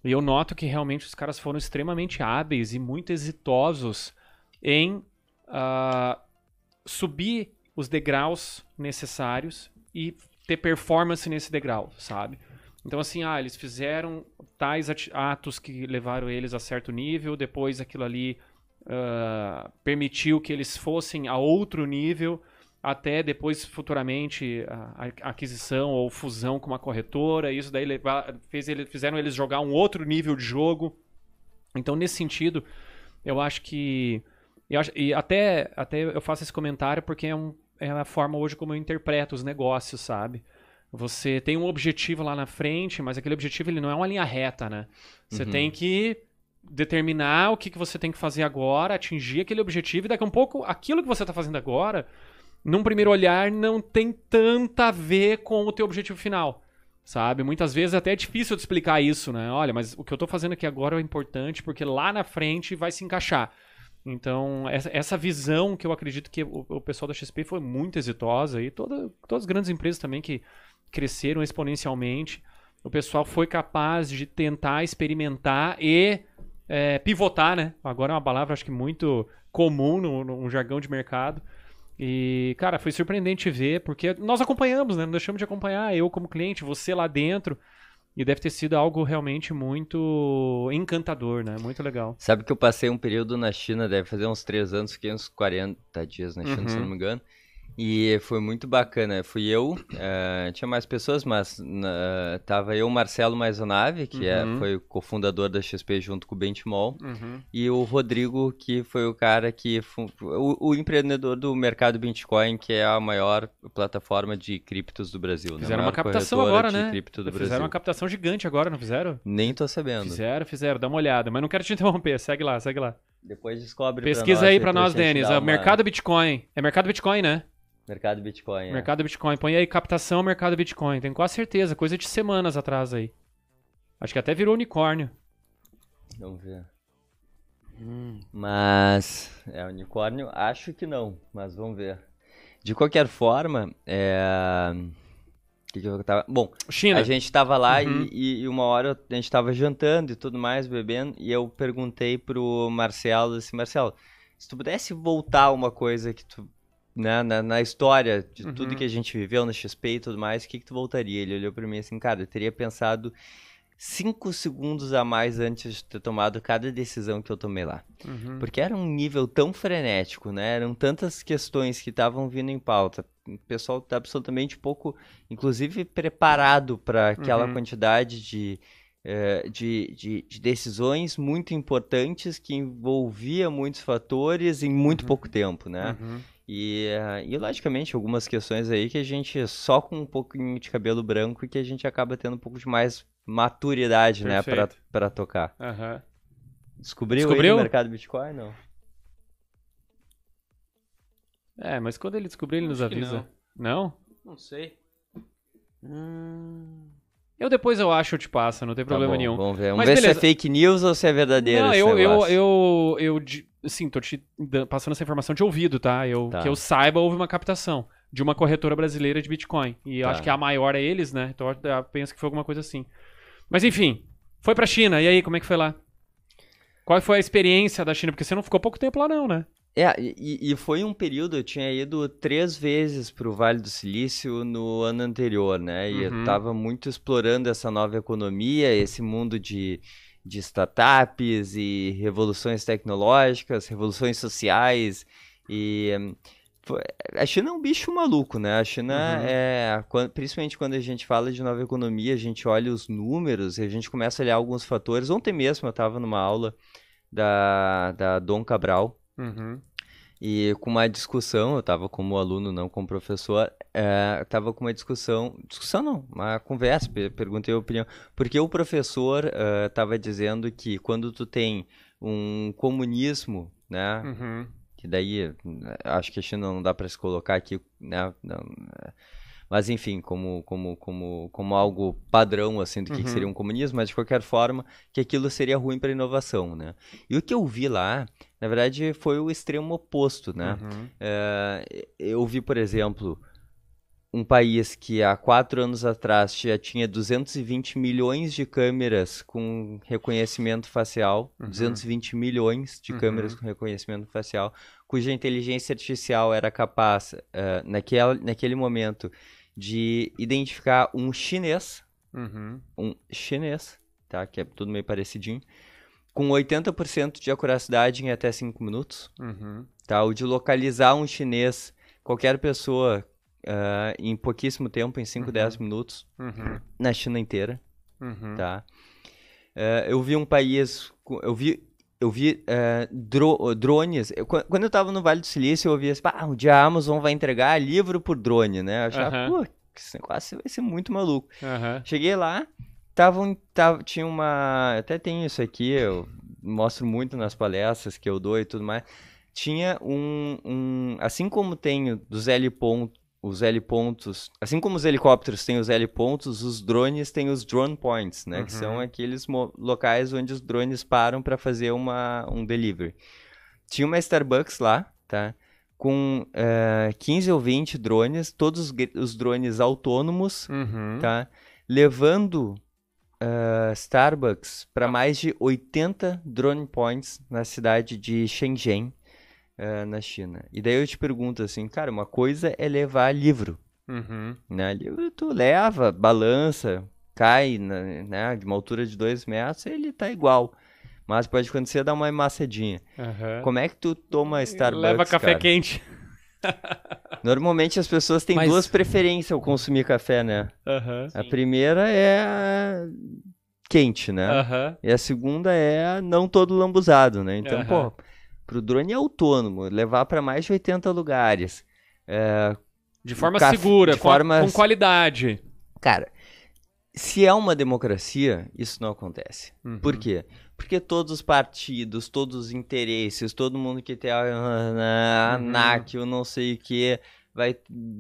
E eu noto que realmente os caras foram extremamente hábeis e muito exitosos em ah, subir os degraus necessários e ter performance nesse degrau, sabe? Então, assim, ah, eles fizeram tais atos que levaram eles a certo nível, depois aquilo ali ah, permitiu que eles fossem a outro nível, até depois, futuramente, a, a aquisição ou fusão com uma corretora. Isso daí levar, fez ele, fizeram eles jogar um outro nível de jogo. Então, nesse sentido, eu acho que. Eu acho, e até, até eu faço esse comentário porque é, um, é a forma hoje como eu interpreto os negócios, sabe? Você tem um objetivo lá na frente, mas aquele objetivo ele não é uma linha reta, né? Você Uhum. tem que determinar o que, que você tem que fazer agora, atingir aquele objetivo, e daqui a um pouco, aquilo que você está fazendo agora, num primeiro olhar, não tem tanta a ver com o teu objetivo final. Sabe? Muitas vezes até é difícil de explicar isso, né? Olha, mas o que eu tô fazendo aqui agora é importante porque lá na frente vai se encaixar. Então, essa, essa visão que eu acredito que o, o pessoal da XP foi muito exitosa e toda, todas as grandes empresas também que cresceram exponencialmente, o pessoal foi capaz de tentar experimentar e é, pivotar, né? Agora é uma palavra acho que muito comum no, no jargão de mercado. E, cara, foi surpreendente ver, porque nós acompanhamos, né? Não deixamos de acompanhar, eu como cliente, você lá dentro. E deve ter sido algo realmente muito encantador, né? Muito legal. Sabe que eu passei um período na China, deve fazer uns três anos, fiquei uns 40 dias na China, Uhum. se não me engano. E foi muito bacana. Fui eu, eh, tinha mais pessoas, mas na- tava eu, Marcelo Maisonave, que é, Uhum. foi o cofundador da XP junto com o Benchmall, Uhum. e o Rodrigo, que foi o cara que. O, o empreendedor do mercado Bitcoin, que é a maior plataforma de criptos do Brasil. né? Fizeram A uma captação agora, né? Fizeram Brasil. uma captação gigante agora, não fizeram? Nem tô sabendo. Fizeram, fizeram. Dá uma olhada. Mas não quero te interromper. Segue lá, segue lá. Depois descobre pra Pesquisa nós aí pra nós, Denis. É o uma- Mercado Bitcoin. É Mercado Bitcoin, né? Mercado Bitcoin. é. Mercado Bitcoin. Põe aí captação Mercado Bitcoin. Tenho quase certeza. Coisa de semanas atrás aí. Acho que até virou unicórnio. Vamos ver. Mas. É unicórnio? Acho que não, mas vamos ver. De qualquer forma, é. o Que que eu tava... Bom, China. a gente tava lá e- Uhum. e, e uma hora a gente tava jantando e tudo mais, bebendo, e eu perguntei pro Marcelo assim, Marcelo, se tu pudesse voltar uma coisa que tu. Né, na, na história de tudo Uhum. que a gente viveu no XP e tudo mais, o que, que tu voltaria? Ele olhou pra mim assim, cara, eu teria pensado cinco segundos a mais antes de ter tomado cada decisão que eu tomei lá. Uhum. Porque era um nível tão frenético, né? Eram tantas questões que estavam vindo em pauta. O pessoal tá absolutamente pouco, inclusive, preparado para aquela Uhum. quantidade de, eh, de, de, de decisões muito importantes que envolvia muitos fatores em muito Uhum. pouco tempo, né? Uhum. E, eh, e, logicamente, algumas questões aí que a gente, só com um pouquinho de cabelo branco, e que a gente acaba tendo um pouco de mais maturidade, né, pra, Perfeito. pra tocar. Aham. Descobriu, aí Descobriu? o mercado Bitcoin, não? É, mas quando ele descobrir, ele nos Acho avisa. Não? Não sei. Hum... Eu depois eu acho, eu te passo, não tem Tá problema bom, nenhum. Vamos ver, vamos Mas ver se beleza. é fake news ou se é verdadeiro Não, eu, eu, eu, eu, Sim, tô te passando essa informação de ouvido, tá? Eu, Tá. Que eu saiba, houve uma captação de uma corretora brasileira de Bitcoin. E eu Tá. acho que a maior é eles, né? Então eu eu penso que foi alguma coisa assim. Mas enfim, foi pra China. E aí, como é que foi lá? Qual foi a experiência da China? Porque você não ficou pouco tempo lá, não, né? É, e, e foi um período, eu tinha ido três vezes pro Vale do Silício no ano anterior, né? E Uhum. eu tava muito explorando essa nova economia, esse mundo de, de startups e revoluções tecnológicas, revoluções sociais. E a China é um bicho maluco, né? A China Uhum. é, principalmente quando a gente fala de nova economia, a gente olha os números e a gente começa a olhar alguns fatores. Ontem mesmo eu tava numa aula da, da Dom Cabral. Uhum. E com uma discussão, eu estava como aluno, não como professor, é, estava com uma discussão, discussão não, uma conversa, pe- perguntei a opinião, porque o professor estava dizendo que quando tu tem um comunismo, né, Uhum. que daí eh, acho que a China não dá para se colocar aqui, né, não, eh, mas enfim, como, como, como, como algo padrão assim do que, que Uhum. seria um comunismo, mas de qualquer forma que aquilo seria ruim para inovação, né? E o que eu vi lá, na verdade, foi o extremo oposto, né? Uhum. Eh, eu vi, por exemplo, um país que há quatro anos atrás já tinha 220 milhões de câmeras com reconhecimento facial, Uhum. 220 milhões de Uhum. câmeras com reconhecimento facial, cuja inteligência artificial era capaz, eh, naquele, naquele momento, de identificar um chinês, Uhum. um chinês, tá? Que é tudo meio parecidinho, com 80% de acuracidade em até 5 minutos Uhum. tá? O de localizar um chinês, qualquer pessoa, ah, em pouquíssimo tempo, em 5, Uhum. 10 minutos, Uhum. na China inteira, Uhum. tá? Eh, eu vi um país, eu vi, eu vi eh, dro- drones, eu- quan- quando eu tava no Vale do Silício, eu ouvia assim, ah, um dia a Amazon vai entregar livro por drone, né? Eu achava, pô, esse negócio vai ser muito maluco. Cheguei lá, tava, tava, tinha uma. Até tem isso aqui, eu mostro muito nas palestras que eu dou e tudo mais. Tinha um. um assim como tem dos L pontos. Os L pontos, assim como os helicópteros têm os L pontos, os drones têm os drone points, né? Que Uhum. são aqueles mo- locais onde os drones param para fazer uma, um delivery. Tinha uma Starbucks lá, tá? Com eh, 15 ou 20 drones, todos os drones autônomos, Uhum. tá? Levando ah, Starbucks para mais de 80 drone points na cidade de Shenzhen, ah, na China. E daí eu te pergunto assim, cara, uma coisa é levar livro, Uhum. né? Livro tu leva, balança, cai, na- né? De uma altura de 2 metros, ele tá igual. Mas pode acontecer dar uma amassadinha. Aham. Como é que tu toma Starbucks, Leva café cara? quente. Normalmente as pessoas têm Mas- duas preferências ao consumir café, né? Aham. A primeira é a quente, né? Aham. E a segunda é não todo lambuzado, né? Então, Aham. pô, pro drone autônomo, levar para mais de 80 lugares. é, De forma segura, de com, forma- com qualidade. Cara, se é uma democracia, isso não acontece. Uhum. Por quê? Porque todos os partidos, todos os interesses, todo mundo que tem a, a, a Uhum. ANAC, eu não sei o que, vai.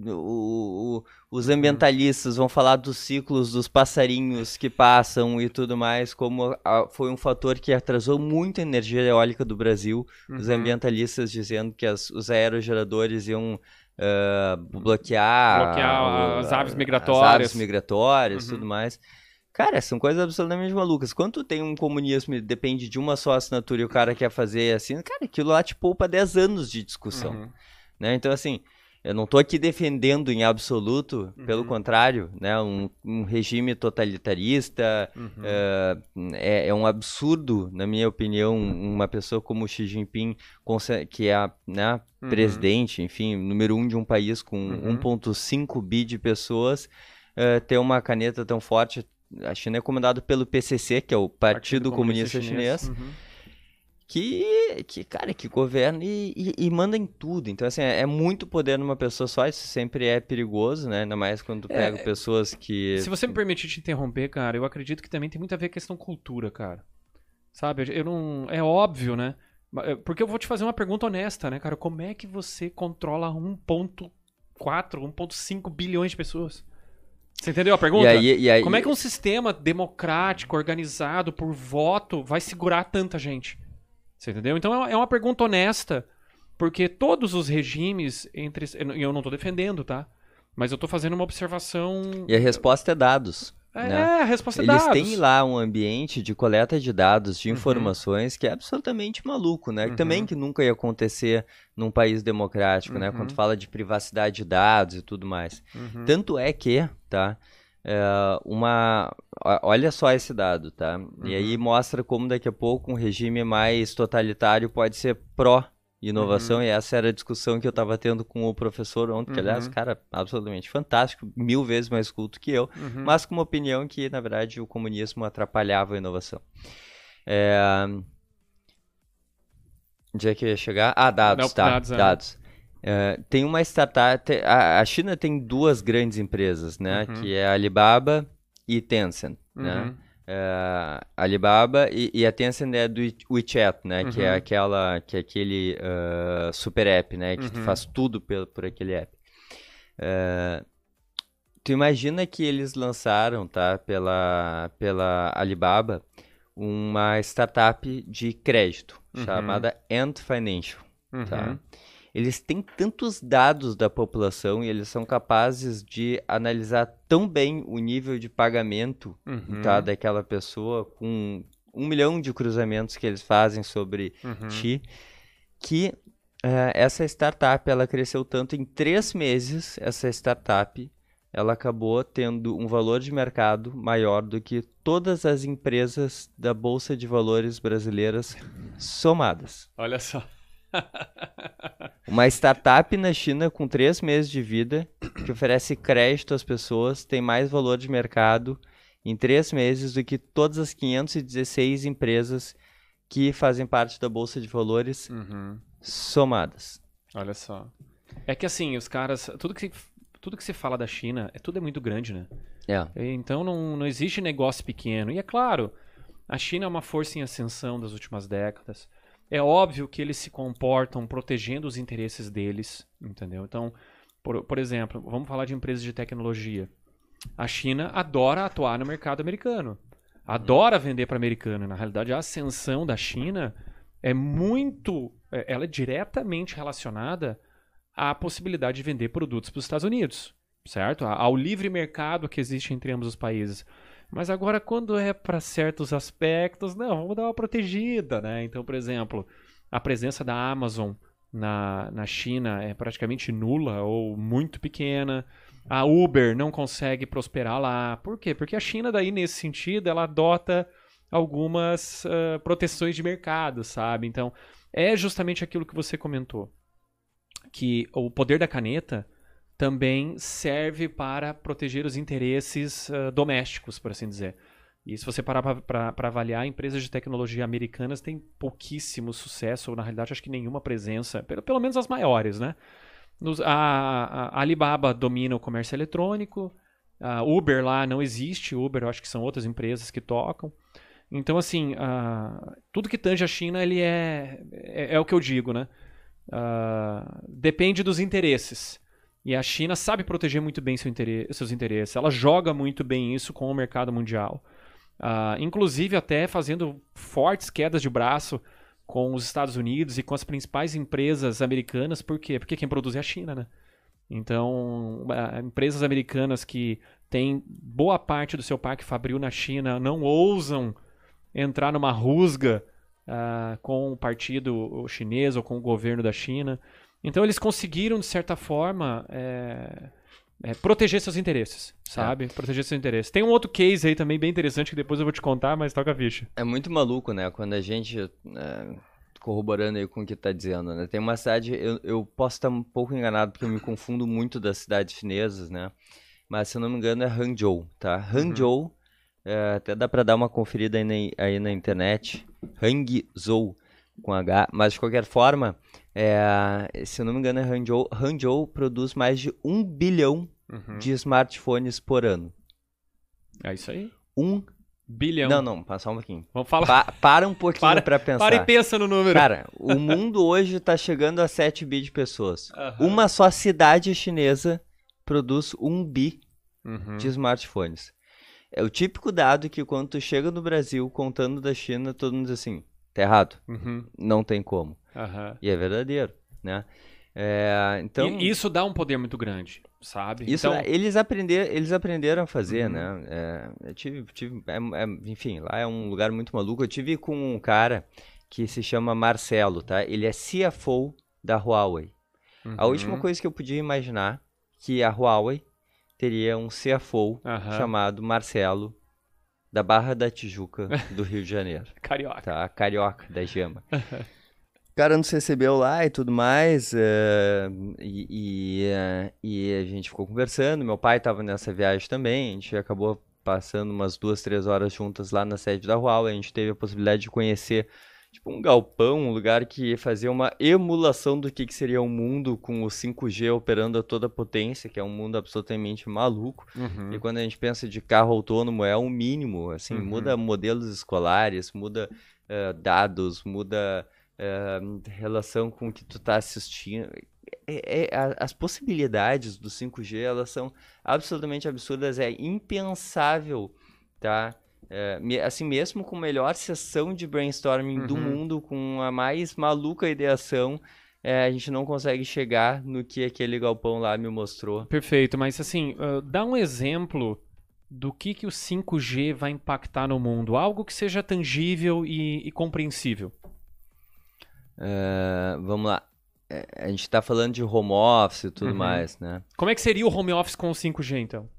o- o- os ambientalistas vão falar dos ciclos dos passarinhos que passam e tudo mais, como a- foi um fator que atrasou muito a energia eólica do Brasil. Os Uhum. ambientalistas dizendo que as- os aerogeradores iam ah, bloquear, Bloquear as aves As migratórias. aves migratórias e Uhum. tudo mais. Cara, são coisas absolutamente malucas. Quando tem um comunismo e depende de uma só assinatura e o cara quer fazer assim, cara, aquilo lá te poupa 10 anos de discussão. Uhum. Né? Então, assim, eu não tô aqui defendendo em absoluto, pelo Uhum. contrário, né? Um, um regime totalitarista. Uhum. É, é, é um absurdo, na minha opinião, uma pessoa como Xi Jinping, que é né, Uhum. presidente, enfim, número um de um país com Uhum. 1,5 bi de pessoas, é, ter uma caneta tão forte. A China é comandada pelo PCC, que é o Partido, Comunista, Chinês, Uhum. Que, que, cara, que governa e, e- e manda em tudo. Então, assim, é, é muito poder numa pessoa só, isso sempre é perigoso, né? Ainda mais quando tu É, pega pessoas que... Se você me permitir te interromper, cara, eu acredito que também tem muito a ver com a questão cultura, cara. Sabe? Eu- não. É óbvio, né? É, Porque eu vou te fazer uma pergunta honesta, né, cara? Como é que você controla 1,4, 1,5 bilhões de pessoas? Você entendeu a pergunta? E aí, e aí, Como é que um sistema democrático, organizado por voto, vai segurar tanta gente? Você entendeu? Então é uma- é uma pergunta honesta, porque todos os regimes entre e eu não tô defendendo, tá? Mas eu tô fazendo uma observação. E a resposta é dados. É, né? a resposta é Eles dados. têm lá um ambiente de coleta de dados, de Uhum. informações, que é absolutamente maluco, né? Uhum. Também que nunca ia acontecer num país democrático, né? Uhum. Quando fala de privacidade de dados e tudo mais. Uhum. Tanto é que, tá? É, uma. Olha só esse dado, tá? E Uhum. aí mostra como daqui a pouco um regime mais totalitário pode ser pró-inovação, e essa era a discussão que eu estava tendo com o professor ontem, que aliás, Uhum. cara, absolutamente fantástico, mil vezes mais culto que eu, Uhum. mas com uma opinião que, na verdade, o comunismo atrapalhava a inovação. É... Onde é que eu ia chegar? Ah, dados, Não, tá. dados, Dados. É, tem uma startup. A, a China tem duas grandes empresas, né? Uhum. Que é a Alibaba e Tencent, né? Uhum. É, Alibaba e, e a Tencent é do We- WeChat, né? Que é Uhum. aquela, que é aquele ah, super app, né? Que Uhum. faz tudo pelo, por aquele app. Tu imagina que eles lançaram, tá? Pela, pela Alibaba, uma startup de crédito Uhum. chamada Ant Financial, Uhum. tá? Eles têm tantos dados da população e eles são capazes de analisar tão bem o nível de pagamento Uhum. tá, daquela pessoa com um milhão de cruzamentos que eles fazem sobre Uhum. ti, que eh, essa startup ela cresceu tanto em três meses. Essa startup ela acabou tendo um valor de mercado maior do que todas as empresas da bolsa de valores brasileiras somadas. Olha só. Uma startup na China com três meses de vida, que oferece crédito às pessoas, tem mais valor de mercado em três meses do que todas as 516 empresas que fazem parte da Bolsa de Valores Uhum. somadas. Olha só. É que assim, os caras. Tudo que, se, tudo que se fala da China, é, tudo é muito grande, né? É. Então não, não existe negócio pequeno. E é claro, a China é uma força em ascensão das últimas décadas. É óbvio que eles se comportam protegendo os interesses deles, entendeu? Então, por, por exemplo, vamos falar de empresas de tecnologia. A China adora atuar no mercado americano. Adora vender para americano. Na realidade, a ascensão da China é muito. é- Ela é diretamente relacionada à possibilidade de vender produtos para os Estados Unidos, certo? Ao livre mercado que existe entre ambos os países. Mas agora, quando é para certos aspectos, não, vamos dar uma protegida, né? Então, por exemplo, a presença da Amazon na, na China é praticamente nula ou muito pequena. A Uber não consegue prosperar lá. Por quê? Porque a China, daí, nesse sentido, ela adota algumas ah, proteções de mercado, sabe? Então, é justamente aquilo que você comentou. Que o poder da caneta também serve para proteger os interesses ah, domésticos, por assim dizer. E se você parar para avaliar, empresas de tecnologia americanas têm pouquíssimo sucesso, ou na realidade acho que nenhuma presença, pelo, pelo menos as maiores, né? Nos- a, a- Alibaba domina o comércio eletrônico, a Uber lá não existe, Uber eu acho que são outras empresas que tocam. Então, assim, ah, tudo que tange a China, ele é, é, é o que eu digo, né? Ah, depende dos interesses. E a China sabe proteger muito bem seu intere- seus interesses. Ela joga muito bem isso com o mercado mundial. Ah, inclusive até fazendo fortes quedas de braço com os Estados Unidos e com as principais empresas americanas. Por quê? Porque quem produz é a China, né? Então, ah, empresas americanas que têm boa parte do seu parque fabril na China não ousam entrar numa rusga ah, com o partido chinês ou com o governo da China. Então eles conseguiram, de certa forma, é, é, proteger seus interesses, sabe? Proteger seus interesses. Tem um outro case aí também bem interessante que depois eu vou te contar, mas toca a ficha. É muito maluco, né? Quando a gente. é, corroborando aí com o que tá dizendo, né? Tem uma cidade. Eu, eu posso estar um pouco enganado porque eu me confundo muito das cidades chinesas, né? Mas se eu não me engano é Hangzhou, tá? Hangzhou, é, até dá pra dar uma conferida aí na, aí na internet. Hangzhou com H, mas de qualquer forma, é, se eu não me engano é Hangzhou. Hangzhou produz mais de um bilhão de smartphones por ano. É isso aí. Um. Bilhão. Não, não, passar um pouquinho. Vamos falar. Pa- para um pouquinho Para- pra pensar. Para e pensa no número. Cara, o mundo hoje tá chegando a 7 bi de pessoas. Aham. Uma só cidade chinesa produz 1 bi Uhum. de smartphones. É o típico dado que quando tu chega no Brasil contando da China, todo mundo diz assim, Tá errado? Uhum. Não tem como. Aham. E é verdadeiro, né? É, então, E isso dá um poder muito grande, sabe? isso, então, eles, aprender, eles aprenderam a fazer, Uhum. né? É, eu tive, tive é- é- enfim, lá é um lugar muito maluco. Eu tive com um cara que se chama Marcelo, tá? Ele é CFO da Huawei. A uhum. última coisa que eu podia imaginar que a Huawei teria um CFO Aham. chamado Marcelo da Barra da Tijuca do Rio de Janeiro, Carioca. tá? Carioca da Gema. O cara nos recebeu lá e tudo mais, eh, e, e, eh, e a gente ficou conversando. Meu pai estava nessa viagem também, a gente acabou passando umas duas, três horas juntas lá na sede da Huawei. A gente teve a possibilidade de conhecer tipo um galpão, um lugar que fazia uma emulação do que, que seria o mundo com o 5G operando a toda potência, que é um mundo absolutamente maluco. Uhum. E quando a gente pensa de carro autônomo, é o mínimo, assim, Uhum. muda modelos escolares, muda eh, dados, muda eh, relação com o que tu tá assistindo. É- é- a- as possibilidades do 5G, elas são absolutamente absurdas, é impensável, tá? É, assim, mesmo com a melhor sessão de brainstorming do Uhum. mundo, com a mais maluca ideação, é, a gente não consegue chegar no que aquele galpão lá me mostrou. Perfeito, mas assim, ah, dá um exemplo do que, que o 5G vai impactar no mundo. Algo que seja tangível e, e compreensível. É, vamos lá. É, a gente tá falando de home office e tudo Uhum. mais, né? Como é que seria o home office com o 5G, então?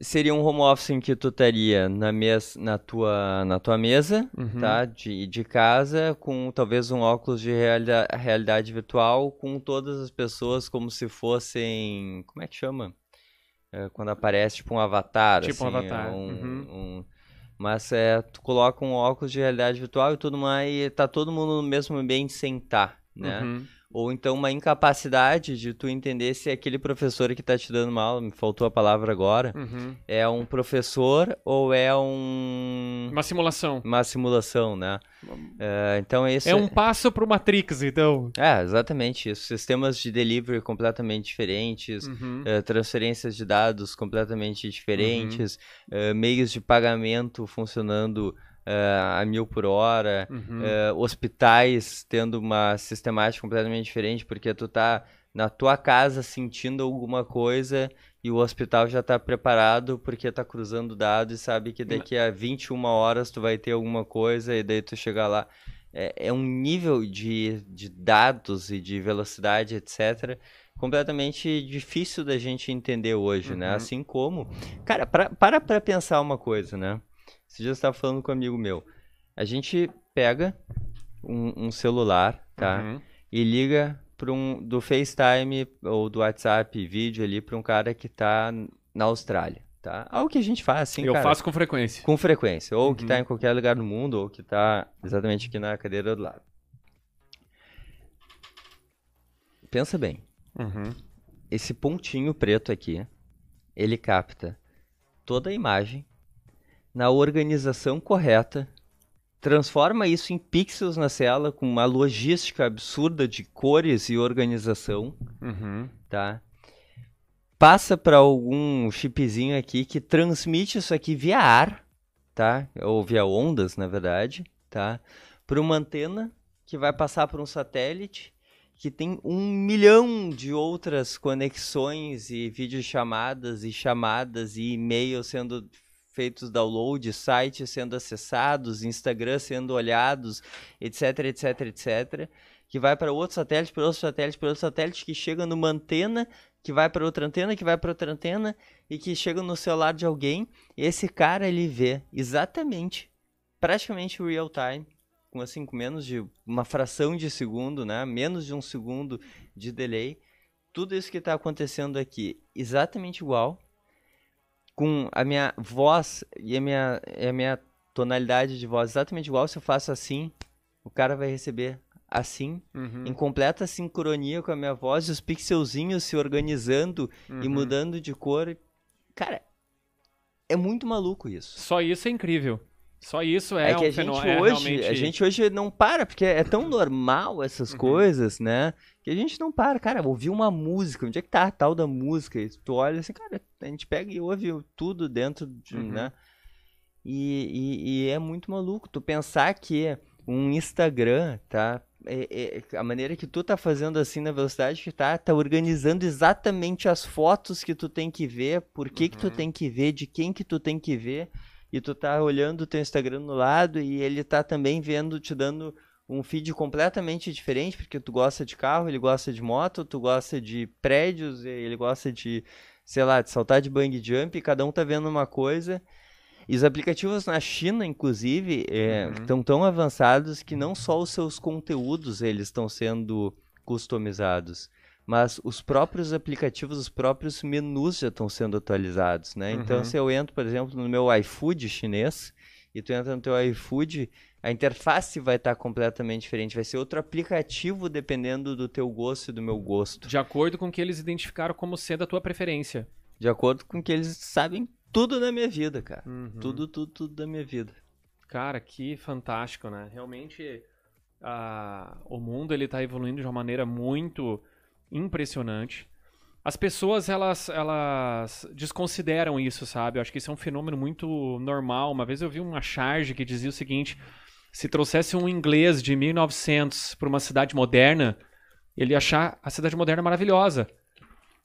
Seria um home office em que tu estaria na, mes na, tua, na tua mesa, Uhum. tá? De, de casa, com talvez um óculos de realida- realidade virtual, com todas as pessoas como se fossem. Como é que chama? É, quando aparece tipo um avatar. Tipo um assim, avatar, um- uhum. um- Mas é, tu coloca um óculos de realidade virtual e tudo mais, e tá todo mundo no mesmo ambiente sem estar, né? Uhum. Ou então uma incapacidade de tu entender se aquele professor que tá te dando uma aula, me faltou a palavra agora, Uhum. é um professor ou é um Uma simulação. uma simulação, né? É, então esse É um passo pro Matrix, então. é exatamente isso. Sistemas de delivery completamente diferentes, Uhum. é, transferências de dados completamente diferentes, é, meios de pagamento funcionando é, a mil por hora, Uhum. é, hospitais tendo uma sistemática completamente diferente, porque tu tá na tua casa sentindo alguma coisa e o hospital já tá preparado porque tá cruzando dados e sabe que daqui a 21 horas tu vai ter alguma coisa e daí tu chega lá. É, é um nível de, de dados e de velocidade, etc., completamente difícil da gente entender hoje, né? Uhum. Assim como... Cara, pra, para pra pensar uma coisa, né? Esse dia eu estava falando com um amigo meu. A gente pega um, um celular, tá? Uhum. E liga para um do FaceTime ou do WhatsApp vídeo ali para um cara que tá na Austrália, tá? Algo que a gente faz assim, Eu cara, faço com frequência. com frequência, ou que Uhum. tá em qualquer lugar do mundo, ou que tá exatamente aqui na cadeira do lado. Pensa bem, Uhum. esse pontinho preto aqui, ele capta toda a imagem na organização correta, transforma isso em pixels na cela com uma logística absurda de cores e organização, Uhum. tá? Passa para algum chipzinho aqui que transmite isso aqui via ar, tá? Ou via ondas, na verdade, tá? Para uma antena que vai passar por um satélite que tem um milhão de outras conexões e videochamadas e chamadas e e-mails sendo feitos download, sites sendo acessados, Instagram sendo olhados, etc, etc, etc, que vai para outro satélite, para outro satélite, para outro satélite, que chega numa antena, que vai para outra antena, que vai para outra antena e que chega no celular de alguém. E esse cara ele vê exatamente, praticamente real time, com assim com menos de uma fração de segundo, né? Menos de um segundo de delay. Tudo isso que está acontecendo aqui exatamente igual, com a minha voz e a minha, e a minha tonalidade de voz exatamente igual. Se eu faço assim, o cara vai receber assim, Uhum. em completa sincronia com a minha voz, e os pixelzinhos se organizando e Uhum. mudando de cor. Cara, é muito maluco isso. Só isso é incrível. Só isso é, É, que um a gente fenômeno. é hoje, realmente- a gente hoje não para, porque é tão normal essas Uhum. coisas, né? Que a gente não para, cara, ouvir uma música, onde é que tá a tal da música? E tu olha assim, cara, a gente pega e ouve tudo dentro de, Uhum. né? E, e, e é muito maluco tu pensar que um Instagram, tá? É, é, a maneira que tu tá fazendo assim na velocidade que tá, tá organizando exatamente as fotos que tu tem que ver, por que que tu Uhum. tem que ver, de quem que tu tem que ver, e tu tá olhando o teu Instagram no lado e ele tá também vendo, te dando um feed completamente diferente, porque tu gosta de carro, ele gosta de moto, tu gosta de prédios, ele gosta de, sei lá, de saltar de bang jump, e cada um tá vendo uma coisa. E os aplicativos na China, inclusive, Uhum. estão tão avançados que não só os seus conteúdos eles estão sendo customizados, mas os próprios aplicativos, os próprios menus já estão sendo atualizados, né? Então, Uhum. se eu entro, por exemplo, no meu iFood chinês, e tu entra no teu iFood, a interface vai estar completamente diferente, vai ser outro aplicativo dependendo do teu gosto e do meu gosto, De acordo com o que eles identificaram como sendo a tua preferência. de acordo com que eles sabem tudo da minha vida, cara. Uhum. Tudo, tudo, tudo da minha vida. Cara, que fantástico, né? Realmente, o mundo ele tá evoluindo de uma maneira muito impressionante. As pessoas, elas, elas desconsideram isso, sabe? Eu acho que isso é um fenômeno muito normal. Uma vez eu vi uma charge que dizia o seguinte: se trouxesse um inglês de 1900 para uma cidade moderna, ele ia achar a cidade moderna maravilhosa.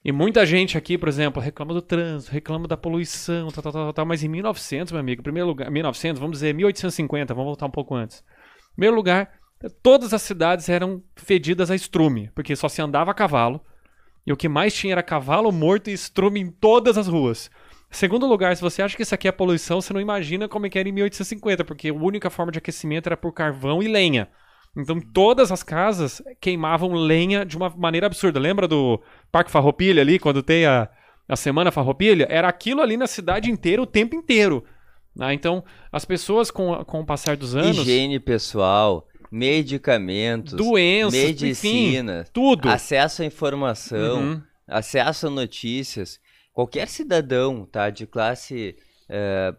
E muita gente aqui, por exemplo, reclama do trânsito, reclama da poluição, tal, tal, tal, tal, mas em 1900, meu amigo, primeiro lugar, 1900, vamos dizer 1850, vamos voltar um pouco antes. Primeiro lugar, todas as cidades eram fedidas a estrume, porque só se andava a cavalo, e o que mais tinha era cavalo morto e estrume em todas as ruas. Segundo lugar, se você acha que isso aqui é poluição, você não imagina como é que era em 1850, porque a única forma de aquecimento era por carvão e lenha. Então todas as casas queimavam lenha de uma maneira absurda. Lembra do Parque Farroupilha ali, quando tem a, a Semana Farroupilha? Era aquilo ali na cidade inteira o tempo inteiro. né? Então as pessoas com, com o passar dos anos... Higiene pessoal, medicamentos, Doenças, medicina, Tudo. acesso à informação, Uhum. acesso a notícias. Qualquer cidadão, tá, de classe eh,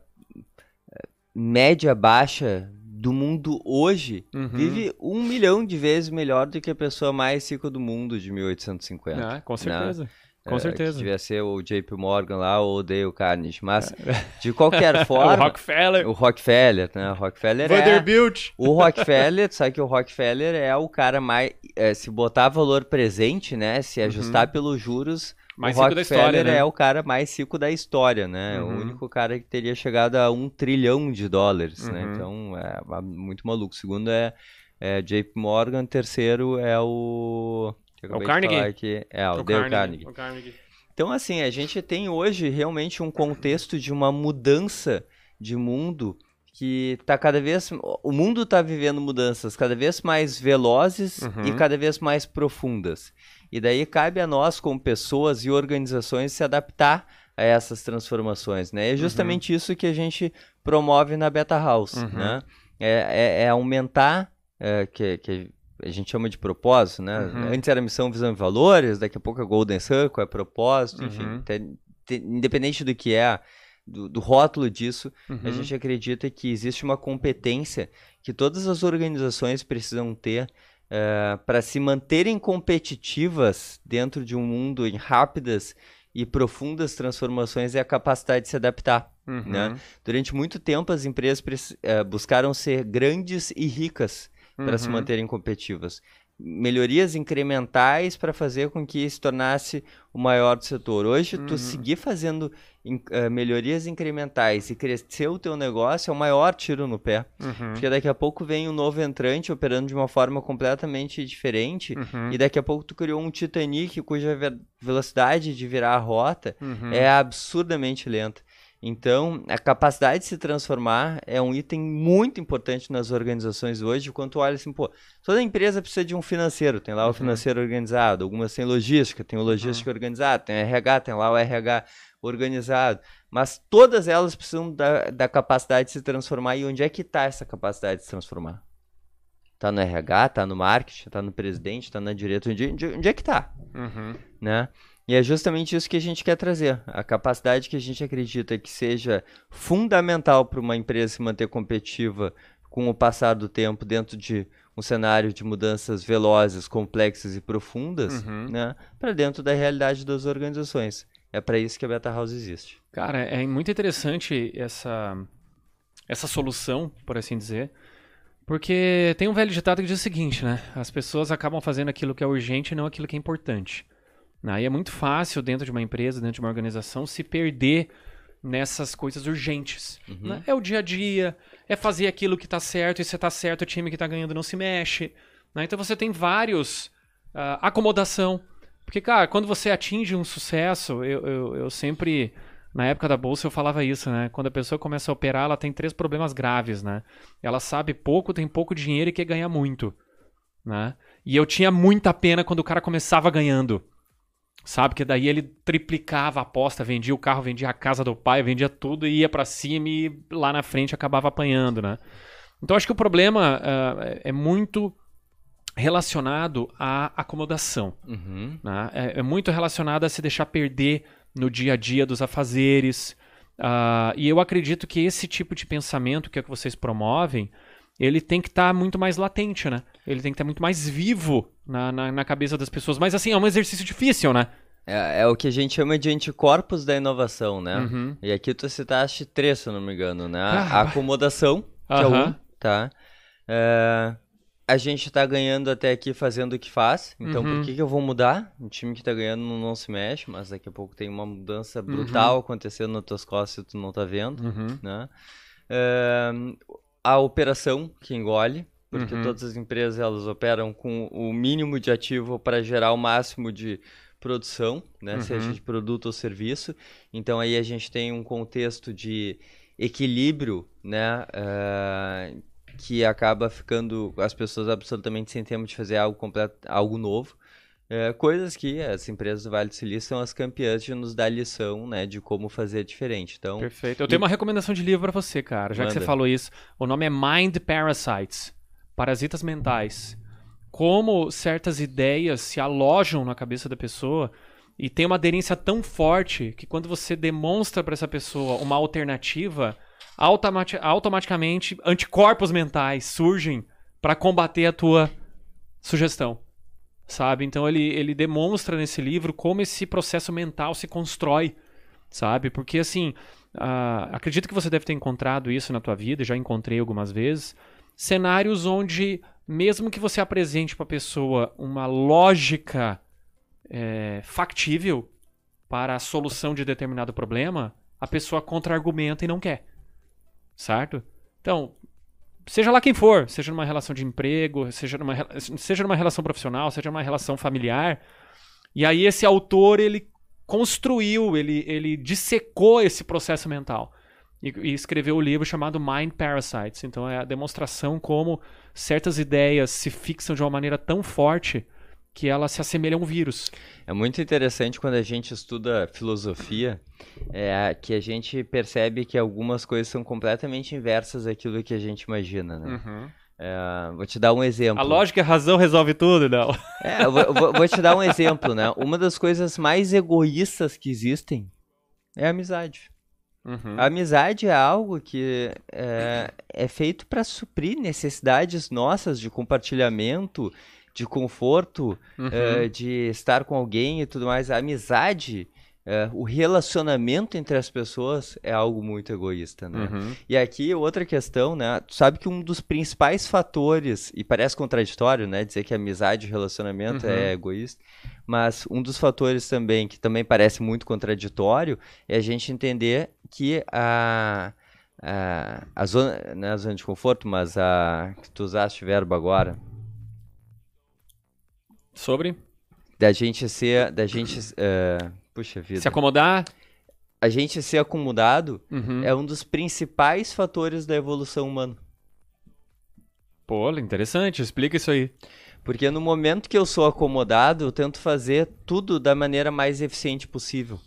média baixa do mundo hoje Uhum. vive um milhão de vezes melhor do que a pessoa mais rica do mundo de 1850. Ah, com certeza. Com É, certeza. Devia ser o JP Morgan lá ou o Dale Carnegie. Mas, de qualquer forma, É. o Rockefeller, o Rockefeller, né? O Rockefeller é... Vanderbilt. O Rockefeller, sabe que o Rockefeller é o cara mais... é, se botar valor presente, né? Se ajustar pelos juros, Uhum. Mais o rico da história, né? é o cara mais rico da história, né? Uhum. O único cara que teria chegado a um trilhão de dólares, né? Uhum. Então, é ma- muito maluco. Segundo é, é JP Morgan, terceiro é o... É o Carnegie. aqui. É, o, O Dale Carnegie, Carnegie. o Carnegie. Então, assim, a gente tem hoje realmente um contexto de uma mudança de mundo que tá cada vez. O mundo tá vivendo mudanças cada vez mais velozes Uhum. e cada vez mais profundas. E daí cabe a nós, como pessoas e organizações, se adaptar a essas transformações, né? É justamente isso que a gente promove na Beta House, Uhum. né? É, é- é aumentar, é, que, que a gente chama de propósito, né? Uhum. Antes era missão, visão e valores, daqui a pouco é Golden Circle, é propósito, enfim. Uhum. tem- independente do que é, do, do rótulo disso, a Uhum. gente acredita que existe uma competência que todas as organizações precisam ter para se manterem competitivas dentro de um mundo em rápidas e profundas transformações é a capacidade de se adaptar. Uhum. né? Durante muito tempo, as empresas eh, buscaram ser grandes e ricas para se Uhum. manterem competitivas. Melhorias incrementais para fazer com que se tornasse o maior do setor. Hoje, tu Uhum. seguir fazendo in- eh, melhorias incrementais e crescer o teu negócio é o maior tiro no pé. Uhum. Porque daqui a pouco vem um novo entrante operando de uma forma completamente diferente Uhum. e daqui a pouco tu criou um Titanic cuja ve- velocidade de virar a rota Uhum. é absurdamente lenta. Então, a capacidade de se transformar é um item muito importante nas organizações hoje. Quando tu olha assim, pô, toda empresa precisa de um financeiro, tem lá Uhum. o financeiro organizado, algumas têm logística, tem o logística organizado, tem o RH, tem lá o RH organizado. Mas todas elas precisam da, da capacidade de se transformar. E onde é que está essa capacidade de se transformar? Tá no RH, tá no marketing, tá no presidente, tá na diretoria. Onde, onde é que tá? Uhum. né? E é justamente isso que a gente quer trazer. A capacidade que a gente acredita que seja fundamental para uma empresa se manter competitiva com o passar do tempo dentro de um cenário de mudanças velozes, complexas e profundas, Uhum. né? Para dentro da realidade das organizações. É para isso que a Beta House existe. Cara, é muito interessante essa, essa solução, por assim dizer, Porque tem um velho ditado que diz o seguinte, né? As pessoas acabam fazendo aquilo que é urgente e não aquilo que é importante. Aí é muito fácil, dentro de uma empresa, dentro de uma organização, se perder nessas coisas urgentes. né? É o dia a dia, é fazer aquilo que tá certo, e se tá certo, o time que tá ganhando não se mexe. né? Então você tem vários. ah, acomodação. Porque, cara, quando você atinge um sucesso, eu, eu, eu sempre. Na época da bolsa eu falava isso, né? Quando a pessoa começa a operar, ela tem três problemas graves, né? Ela sabe pouco, tem pouco dinheiro e quer ganhar muito, né? E eu tinha muita pena quando o cara começava ganhando. Sabe? Que daí ele triplicava a aposta, vendia o carro, vendia a casa do pai, vendia tudo e ia pra cima e lá na frente acabava apanhando, né? Então acho que o problema ah, é muito relacionado à acomodação. Uhum. né? É, é muito relacionado a se deixar perder no dia a dia dos afazeres. Ah, e eu acredito que esse tipo de pensamento que é o que vocês promovem, ele tem que estar muito mais latente, né? Ele tem que estar muito mais vivo na, na, na cabeça das pessoas. Mas assim, é um exercício difícil, né? É, é o que a gente chama de anticorpos da inovação, né? Uhum. E aqui tu citaste três, se eu não me engano, né? Ah, A acomodação, que é um, tá? É, a gente tá ganhando até aqui fazendo o que faz, então Uhum. por que, que eu vou mudar? Um time que tá ganhando não, se mexe, mas daqui a pouco tem uma mudança brutal acontecendo nas tuas costas e tu não tá vendo, Uhum. né? É, a operação que engole, porque Uhum. todas as empresas elas operam com o mínimo de ativo para gerar o máximo de produção, né? Uhum. Seja de produto ou serviço. Então aí a gente tem um contexto de equilíbrio, né? eh, que acaba ficando as pessoas absolutamente sem tempo de fazer algo completo, algo novo. Eh, coisas que as empresas do Vale do Silício são as campeãs de nos dar lição, né? De como fazer diferente. Então, Perfeito. Eu tenho uma recomendação de livro pra você, cara, já que você Manda. falou isso. O nome é Mind Parasites Parasitas Mentais. Como certas ideias se alojam na cabeça da pessoa e tem uma aderência tão forte que quando você demonstra pra essa pessoa uma alternativa, automati- automaticamente anticorpos mentais surgem pra combater a tua sugestão. Sabe? Então ele, ele demonstra nesse livro como esse processo mental se constrói sabe? Porque assim, ah, acredito que você deve ter encontrado isso na tua vida, já encontrei algumas vezes, cenários onde mesmo que você apresente para a pessoa uma lógica é, factível para a solução de determinado problema, a pessoa contra-argumenta e não quer, certo? Então, seja lá quem for, seja numa relação de emprego, seja numa, seja numa relação profissional, seja numa relação familiar, e aí esse autor ele construiu, ele, ele dissecou esse processo mental e, e escreveu o livro chamado Mind Parasites. Então é a demonstração como certas ideias se fixam de uma maneira tão forte que elas se assemelham a um vírus. É muito interessante quando a gente estuda filosofia, é, que a gente percebe que algumas coisas são completamente inversas daquilo que a gente imagina, né? É, vou te dar um exemplo. A lógica e a razão resolve tudo, não? É, vou, eu vou- vou te dar um exemplo, né? Uma das coisas mais egoístas que existem é a amizade. Uhum. A amizade é algo que é, é feito para suprir necessidades nossas de compartilhamento, de conforto, Uhum. é, de estar com alguém e tudo mais. A amizade, é, o relacionamento entre as pessoas é algo muito egoísta, né? Uhum. E aqui outra questão, né? Tu sabe que um dos principais fatores, e parece contraditório, né? Dizer que amizade e relacionamento Uhum. é egoísta, mas um dos fatores também, que também parece muito contraditório, é a gente entender que a, a, a zona, não é a zona de conforto, mas a. que tu usaste o verbo agora, Sobre da gente ser. Da gente. eh, puxa vida. se acomodar. A gente ser acomodado Uhum. é um dos principais fatores da evolução humana. Pô, interessante. Explica isso aí. Porque no momento que eu sou acomodado, eu tento fazer tudo da maneira mais eficiente possível.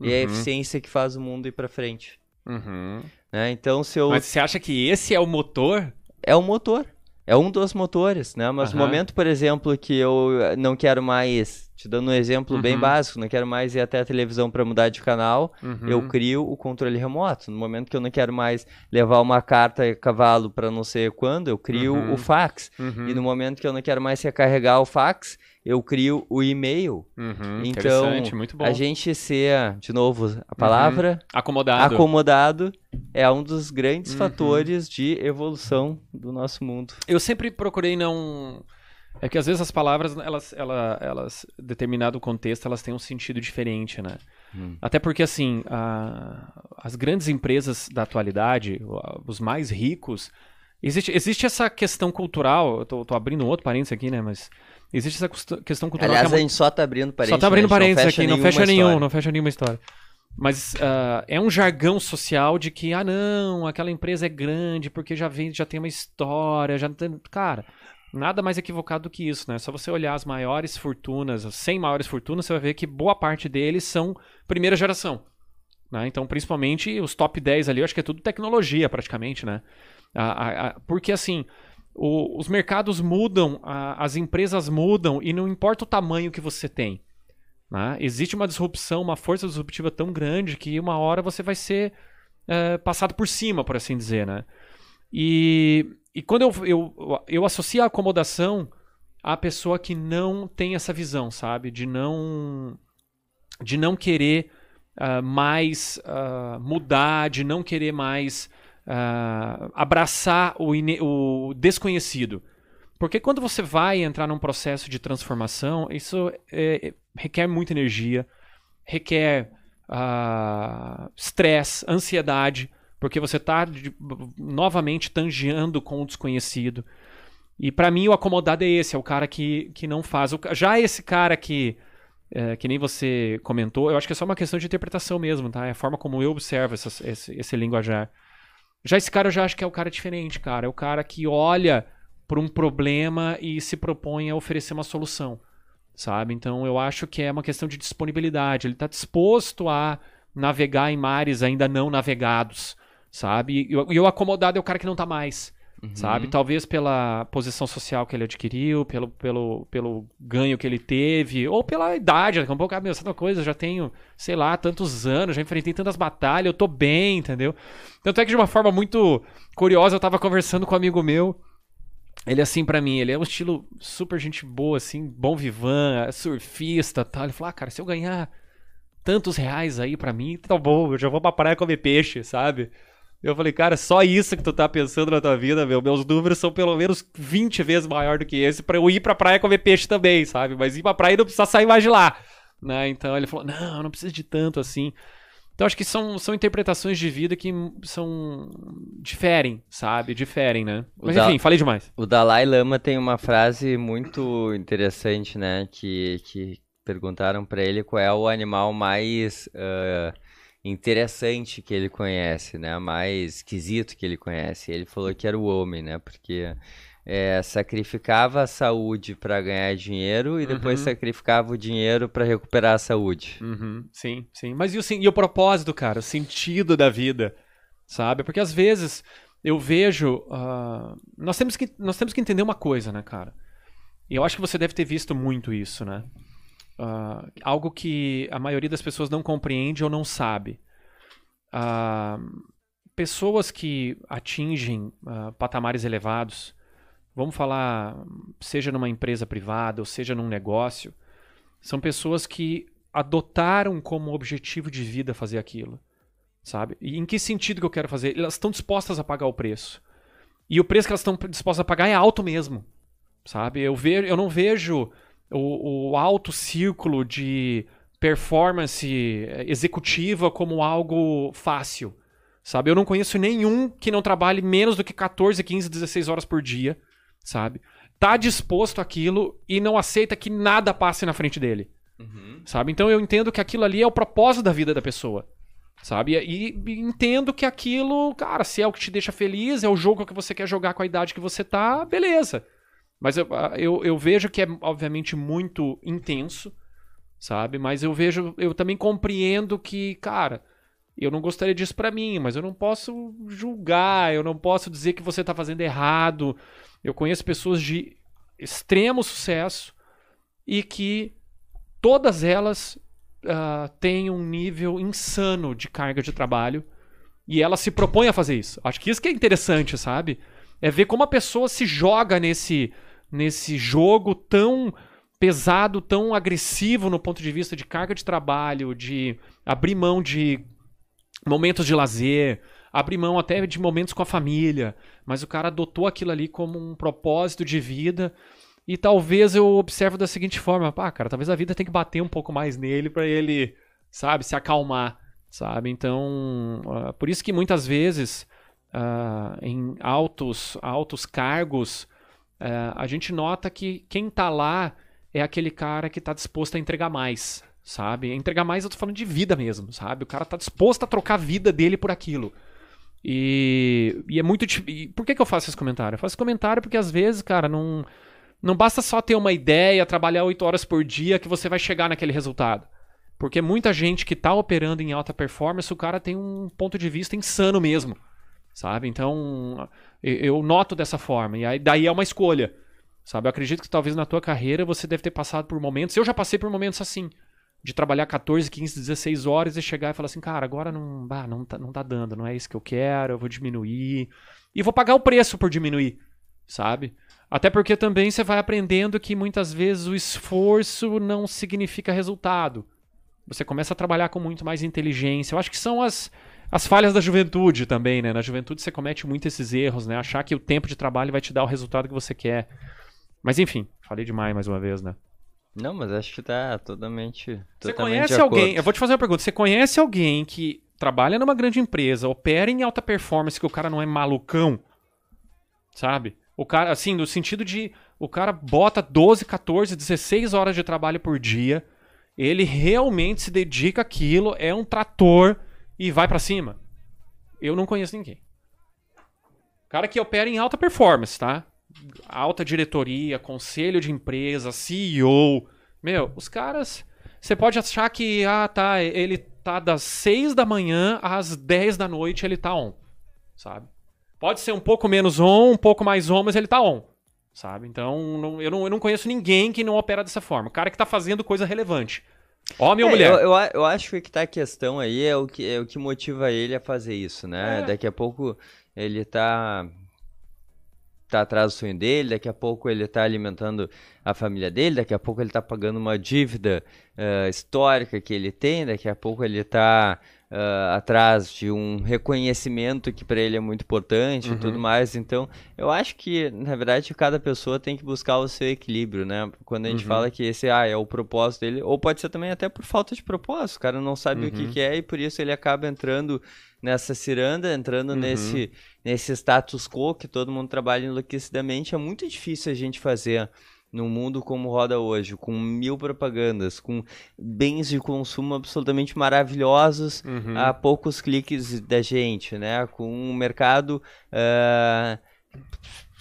E é a Uhum. eficiência que faz o mundo ir pra frente. Uhum. Né? Então, se eu. Mas você acha que esse é o motor? É o motor. É um dos motores, né? Mas no momento, por exemplo, que eu eh, não quero mais. Te dando um exemplo bem Uhum. básico, não quero mais ir até a televisão para mudar de canal, Uhum. eu crio o controle remoto. No momento que eu não quero mais levar uma carta a cavalo para não sei quando, eu crio Uhum. o fax. Uhum. E no momento que eu não quero mais recarregar o fax, eu crio o e-mail. Uhum. Então, Interessante, muito bom. a gente ser, de novo, a palavra, Acomodado. acomodado, é um dos grandes Uhum. fatores de evolução do nosso mundo. Eu sempre procurei não. É que às vezes as palavras, elas, ela, elas, determinado contexto, elas têm um sentido diferente, né? Hum. Até porque, assim, a- as grandes empresas da atualidade, os mais ricos, existe, existe essa questão cultural, eu tô, tô abrindo um outro parênteses aqui, né? Mas existe essa questão cultural Aliás, que é a gente só tá abrindo parênteses. só tá abrindo né? Parênteses aqui, não fecha nenhum, história. não fecha nenhuma história. Mas ah, é um jargão social de que, ah, não, aquela empresa é grande porque já vem, já tem uma história, já tem. Cara, nada mais equivocado do que isso, né? Só você olhar as maiores fortunas, as 100 maiores fortunas, você vai ver que boa parte deles são primeira geração. né? Então, principalmente os top 10 ali, eu acho que é tudo tecnologia praticamente, né? A- a- a- porque assim, o- os mercados mudam, a- as empresas mudam e não importa o tamanho que você tem. né? Existe uma disrupção, uma força disruptiva tão grande que uma hora você vai ser é, passado por cima, por assim dizer, né? E, e quando eu, eu, eu associo a acomodação à pessoa que não tem essa visão, sabe? De não, de não querer ah, mais ah, mudar, de não querer mais ah, abraçar o, o desconhecido. Porque quando você vai entrar num processo de transformação, isso é, requer muita energia, requer ah, estresse, ansiedade, porque você está novamente tangeando com o desconhecido. E para mim o acomodado é esse, é o cara que, que não faz. Já esse cara que, é, que nem você comentou, eu acho que é só uma questão de interpretação mesmo, tá? É a forma como eu observo essas- esse, esse linguajar. Já esse cara eu já acho que é o cara diferente, cara. É o cara que olha para um problema e se propõe a oferecer uma solução, sabe? Então eu acho que é uma questão de disponibilidade. Ele está disposto a navegar em mares ainda não navegados, sabe? E, e o acomodado é o cara que não tá mais, sabe? Talvez pela posição social que ele adquiriu, pelo, pelo, pelo ganho que ele teve, ou pela idade. Daqui a pouco, ah, meu, sabe uma coisa? Eu já tenho, sei lá, tantos anos, já enfrentei tantas batalhas, eu tô bem, entendeu? Tanto é que de uma forma muito curiosa, eu tava conversando com um amigo meu. Ele, assim, pra mim, ele é um estilo super gente boa, assim, bom vivan, surfista tal. Ele falou, ah, cara, se eu ganhar tantos reais aí pra mim, tá bom, eu já vou pra praia comer peixe, sabe? Eu falei, cara, só isso que tu tá pensando na tua vida, meu. Meus números são pelo menos 20 vezes maior do que esse pra eu ir pra praia comer peixe também, sabe? Mas ir pra praia não precisa sair mais de lá, né? Então ele falou, não, não preciso de tanto assim. Então acho que são, são interpretações de vida que são. diferem, sabe? Diferem, né? O Mas da- enfim, falei demais. O Dalai Lama tem uma frase muito interessante, né? Que, que perguntaram pra ele qual é o animal mais ah, interessante que ele conhece, né? Mais esquisito que ele conhece. Ele falou que era o homem, né? Porque eh, sacrificava a saúde pra ganhar dinheiro e depois Uhum. sacrificava o dinheiro pra recuperar a saúde. Uhum, sim, sim. Mas e o, e o propósito, cara? O sentido da vida, sabe? Porque às vezes eu vejo. ah, nós, temos que, nós temos que entender uma coisa, né, cara? E eu acho que você deve ter visto muito isso, né? Ah, algo que a maioria das pessoas não compreende ou não sabe. Ah, pessoas que atingem ah, patamares elevados, vamos falar, seja numa empresa privada ou seja num negócio, são pessoas que adotaram como objetivo de vida fazer aquilo, sabe? E em que sentido que eu quero fazer? Elas estão dispostas a pagar o preço. E o preço que elas estão dispostas a pagar é alto mesmo, sabe? Eu, ve eu não vejo o, o alto círculo de performance eh, executiva como algo fácil, sabe? Eu não conheço nenhum que não trabalhe menos do que 14, 15, 16 horas por dia, sabe? Tá disposto àquilo e não aceita que nada passe na frente dele sabe? Então eu entendo que aquilo ali é o propósito da vida da pessoa, sabe? E, e entendo que aquilo, cara, se é o que te deixa feliz, é o jogo que você quer jogar com a idade que você tá, beleza. Mas eu, eu, eu vejo que é, obviamente, muito intenso, sabe? Mas eu vejo, eu também compreendo que, cara, eu não gostaria disso pra mim, mas eu não posso julgar, eu não posso dizer que você tá fazendo errado. Eu conheço pessoas de extremo sucesso e que todas elas ah, têm um nível insano de carga de trabalho e elas se propõem a fazer isso. Acho que isso que é interessante, sabe? É ver como a pessoa se joga nesse, nesse jogo tão pesado, tão agressivo no ponto de vista de carga de trabalho, de abrir mão de momentos de lazer, abrir mão até de momentos com a família, mas o cara adotou aquilo ali como um propósito de vida. E talvez eu observo da seguinte forma, pá, cara, talvez a vida tem que bater um pouco mais nele para ele, sabe, se acalmar, sabe? Então, uh, por isso que muitas vezes uh, em altos, altos cargos, uh, a gente nota que quem tá lá é aquele cara que tá disposto a entregar mais, sabe? Entregar mais, eu tô falando de vida mesmo, sabe? O cara tá disposto a trocar a vida dele por aquilo. E, e é muito. E por que, que eu faço esse comentário? Eu faço esse comentário porque às vezes, cara, não, não basta só ter uma ideia, trabalhar 8 horas por dia que você vai chegar naquele resultado. Porque muita gente que tá operando em alta performance, o cara tem um ponto de vista insano mesmo. Sabe? Então, eu noto dessa forma. E aí, daí é uma escolha. Sabe? Eu acredito que talvez na tua carreira você deve ter passado por momentos. Eu já passei por momentos assim de trabalhar 14, 15, 16 horas e chegar e falar assim, cara, agora não, bah, não, tá, não tá dando, não é isso que eu quero, eu vou diminuir. E vou pagar o preço por diminuir, sabe? Até porque também você vai aprendendo que muitas vezes o esforço não significa resultado. Você começa a trabalhar com muito mais inteligência. Eu acho que são as, as falhas da juventude também, né? Na juventude você comete muito esses erros, né? Achar que o tempo de trabalho vai te dar o resultado que você quer. Mas enfim, falei demais mais uma vez, né? Não, mas acho que tá totalmente. Você conhece alguém? Eu vou te fazer uma pergunta. Você conhece alguém que trabalha numa grande empresa, opera em alta performance, que o cara não é malucão? Sabe? O cara, assim, no sentido de o cara bota 12, 14, 16 horas de trabalho por dia, ele realmente se dedica àquilo, é um trator e vai pra cima. Eu não conheço ninguém. Cara que opera em alta performance, tá? Alta diretoria, conselho de empresa, CEO. Meu, os caras. Você pode achar que, ah, tá, ele tá das 6 da manhã às 10 da noite, ele tá on. Sabe? Pode ser um pouco menos on, um pouco mais on, mas ele tá on. Sabe? Então, não- eu, não, eu não conheço ninguém que não opera dessa forma. O cara que tá fazendo coisa relevante. Homem ou É, mulher? Eu, eu, eu acho que o que tá a questão aí é o que, é o que motiva ele a fazer isso, né? É. Daqui a pouco ele tá tá atrás do sonho dele, daqui a pouco ele tá alimentando a família dele, daqui a pouco ele tá pagando uma dívida eh, histórica que ele tem, daqui a pouco ele tá ah, atrás de um reconhecimento que para ele é muito importante e tudo mais. Então, eu acho que, na verdade, cada pessoa tem que buscar o seu equilíbrio, né? Quando a gente Uhum. fala que esse ah, é o propósito dele, ou pode ser também até por falta de propósito, o cara não sabe o que, Uhum. que é e por isso ele acaba entrando nessa ciranda, entrando Uhum. nesse, nesse status quo que todo mundo trabalha enlouquecidamente. É muito difícil a gente fazer num mundo como roda hoje, com mil propagandas, com bens de consumo absolutamente maravilhosos Uhum. a poucos cliques da gente, né? Com um mercado. ah,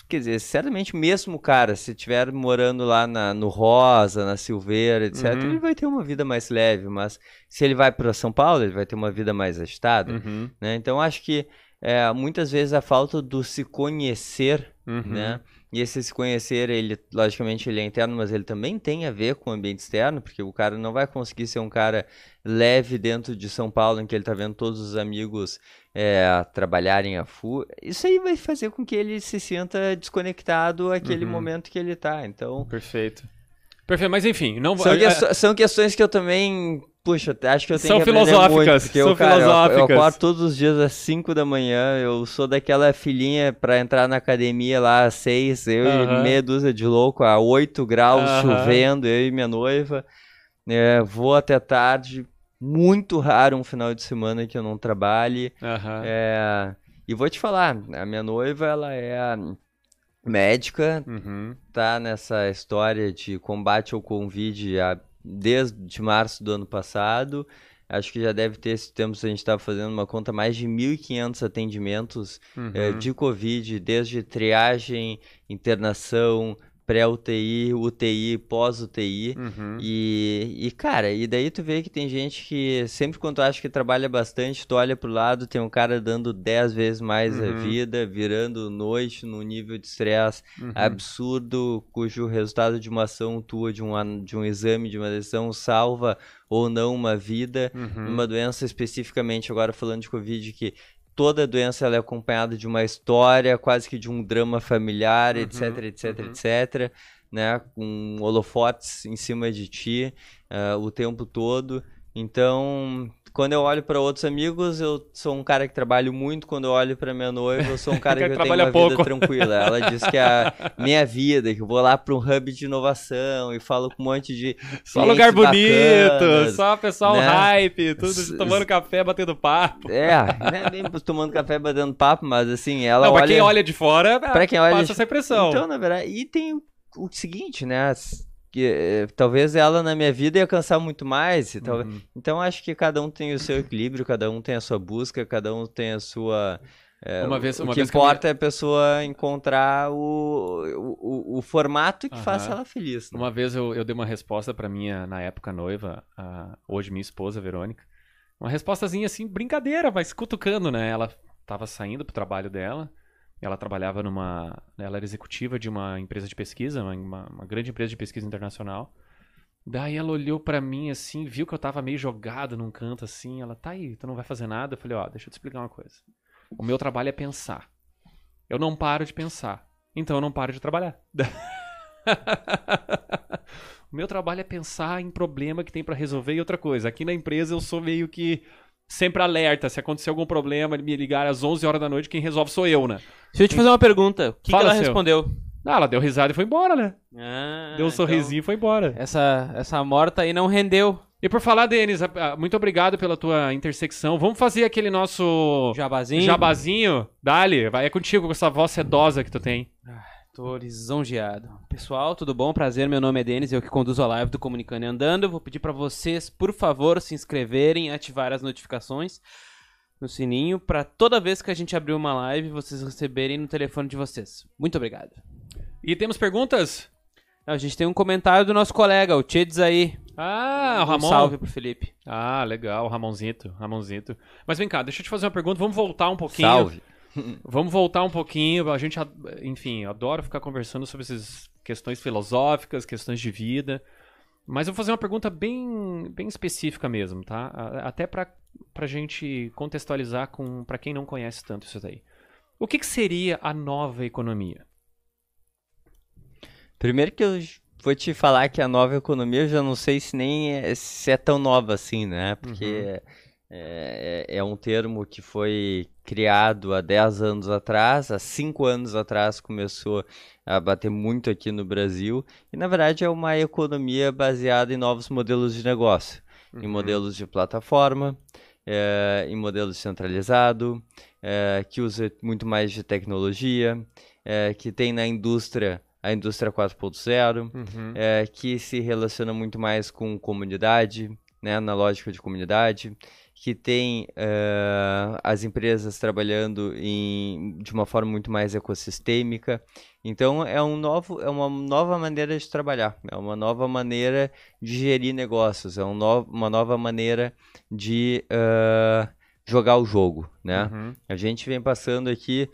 quer dizer, certamente mesmo o cara, se estiver morando lá na- no Rosa, na Silveira, etc., Uhum. ele vai ter uma vida mais leve, mas se ele vai para São Paulo, ele vai ter uma vida mais agitada, Uhum. né? Então acho que é, muitas vezes a falta do se conhecer Uhum. né? E esse se conhecer, ele, logicamente, ele é interno, mas ele também tem a ver com o ambiente externo, porque o cara não vai conseguir ser um cara leve dentro de São Paulo, em que ele tá vendo todos os amigos é, trabalharem a full. Isso aí vai fazer com que ele se sinta desconectado àquele Uhum. momento que ele tá. Então, Perfeito. Perfeito, mas enfim, não são, a- são questões que eu também. Puxa, acho que eu tenho São que aprender filosóficas, muito, porque são eu, cara, eu- Eu, filosóficas. acordo todos os dias às 5 da manhã, eu sou daquela filhinha pra entrar na academia lá às 6, eu Aham. e meia dúzia de louco, a 8 graus, Aham. chovendo, eu e minha noiva. É, vou até tarde, muito raro um final de semana que eu não trabalhe. Aham. É, e vou te falar, a minha noiva, ela é médica, Uhum. tá nessa história de combate ao Covid há- desde março do ano passado. Acho que já deve ter esse tempo, a gente estava fazendo uma conta, mais de 1.500 atendimentos eh, Uhum. de Covid, desde triagem, internação, pré-UTI, UTI, pós-UTI. Uhum. E, e, cara, e daí tu vê que tem gente que sempre quando tu acha que trabalha bastante, tu olha pro lado, tem um cara dando 10 vezes mais a Uhum. vida, virando noite num nível de estresse Uhum. absurdo, cujo resultado de uma ação tua, de um, de um exame, de uma decisão, salva ou não uma vida. Uhum. Uma doença especificamente, agora falando de Covid, que toda doença ela é acompanhada de uma história, quase que de um drama familiar, Uhum, etc, etc, uhum. etc, né? Com holofotes em cima de ti ah, o tempo todo. Então, quando eu olho para outros amigos, eu sou um cara que trabalho muito. Quando eu olho para minha noiva, eu sou um cara que, Que eu tenho uma pouco. vida tranquila. Ela diz que é a minha vida, que eu vou lá para um hub de inovação e falo com um monte de Só lugar bonito, bacanas. só pessoal né? hype, tudo tomando café, batendo papo. É, não é nem tomando café, batendo papo, mas assim, ela Não, olha... pra quem olha de fora, Pra quem olha passa de- essa impressão. Então, na verdade, e tem o, o seguinte, né? as- Que, eh, talvez ela na minha vida ia cansar muito mais. talvez- Uhum. Então acho que cada um tem o seu equilíbrio, cada um tem a sua busca, cada um tem a sua. eh, Uma vez- o uma que vez que eu importa é a pessoa encontrar o, o, o- formato que Aham. faça ela feliz. né? Uma vez eu, eu dei uma resposta pra minha, na época, noiva, a- hoje minha esposa, Verônica. Uma respostazinha assim, brincadeira, mas cutucando, né? Ela tava saindo pro trabalho dela. Ela trabalhava numa. Ela era executiva de uma empresa de pesquisa, uma, uma- grande empresa de pesquisa internacional. Daí ela olhou pra mim assim, viu que eu tava meio jogado num canto assim. Ela, tá aí, tu não vai fazer nada? Eu falei, ó, deixa eu te explicar uma coisa. O meu trabalho é pensar. Eu não paro de pensar. Então eu não paro de trabalhar. o meu trabalho é pensar em problema que tem pra resolver e outra coisa. Aqui na empresa eu sou meio que sempre alerta. Se acontecer algum problema, me ligar às 11 horas da noite, quem resolve sou eu, né? Deixa eu te fazer uma pergunta. O que, que ela seu. respondeu? Ah, ela deu risada e foi embora, né? Ah, Deu um então, sorrisinho e foi embora. Essa, essa morta aí não rendeu. E por falar, Denis, muito obrigado pela tua intersecção. Vamos fazer aquele nosso Jabazinho. jabazinho? Dali, vai, é contigo com essa voz sedosa que tu tem. Tô lisonjeado. Pessoal, tudo bom? Prazer, meu nome é Denis, eu que conduzo a live do Comunicando e Andando. Eu vou pedir pra vocês, por favor, se inscreverem, ativar as notificações no sininho, pra toda vez que a gente abrir uma live, vocês receberem no telefone de vocês. Muito obrigado. E temos perguntas? A gente tem um comentário do nosso colega, o Tchedes aí. Ah, o Um Ramon. salve pro Felipe. Ah, legal, o Ramonzito, Ramonzito. Mas vem cá, deixa eu te fazer uma pergunta, vamos voltar um pouquinho. Salve. Vamos voltar um pouquinho. A gente, enfim, eu adoro ficar conversando sobre essas questões filosóficas, questões de vida. Mas eu vou fazer uma pergunta bem, bem específica mesmo, tá? A- Até pra, pra gente contextualizar com para quem não conhece tanto isso daí. O que, que seria a nova economia? Primeiro que eu vou te falar que a nova economia eu já não sei se nem é, se é tão nova assim, né? Porque é, é- é um termo que foi criado há 10 anos atrás, há 5 anos atrás começou a bater muito aqui no Brasil, e na verdade é uma economia baseada em novos modelos de negócio, em modelos de plataforma, é, em modelo centralizado, é, que usa muito mais de tecnologia, é, que tem na indústria a indústria 4.0, Uhum. é, que se relaciona muito mais com comunidade, né, na lógica de comunidade, que tem eh, as empresas trabalhando em, de uma forma muito mais ecossistêmica. Então é um novo, é uma nova maneira de trabalhar, é uma nova maneira de gerir negócios, é um no, uma nova maneira de eh, jogar o jogo, né? Uhum. A gente vem passando aqui.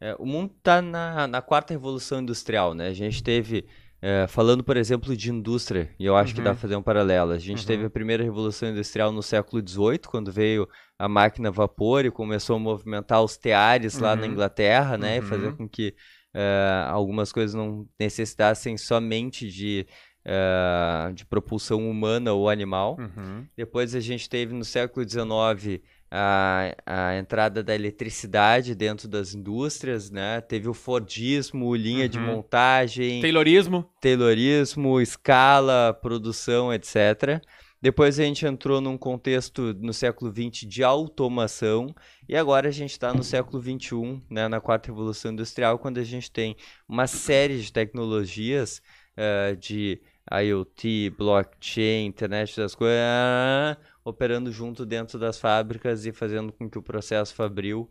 é, o mundo está na, na quarta revolução industrial, né? A gente teve. É, falando, por exemplo, de indústria, e eu acho que dá Uhum. para fazer um paralelo. A gente Uhum. teve a primeira revolução industrial no século XVIII, quando veio a máquina a vapor e começou a movimentar os teares lá na Uhum. Inglaterra, né? E fazer Uhum. com que é, algumas coisas não necessitassem somente de, é, de propulsão humana ou animal. Uhum. Depois a gente teve no século XIX a, a entrada da eletricidade dentro das indústrias, né? Teve o Fordismo, linha de Uhum. montagem, Taylorismo. Taylorismo, escala, produção, etc. Depois a gente entrou num contexto no século XX de automação e agora a gente está no século XXI, né, na quarta revolução industrial, quando a gente tem uma série de tecnologias eh, de IoT, blockchain, internet das coisas, operando junto dentro das fábricas e fazendo com que o processo fabril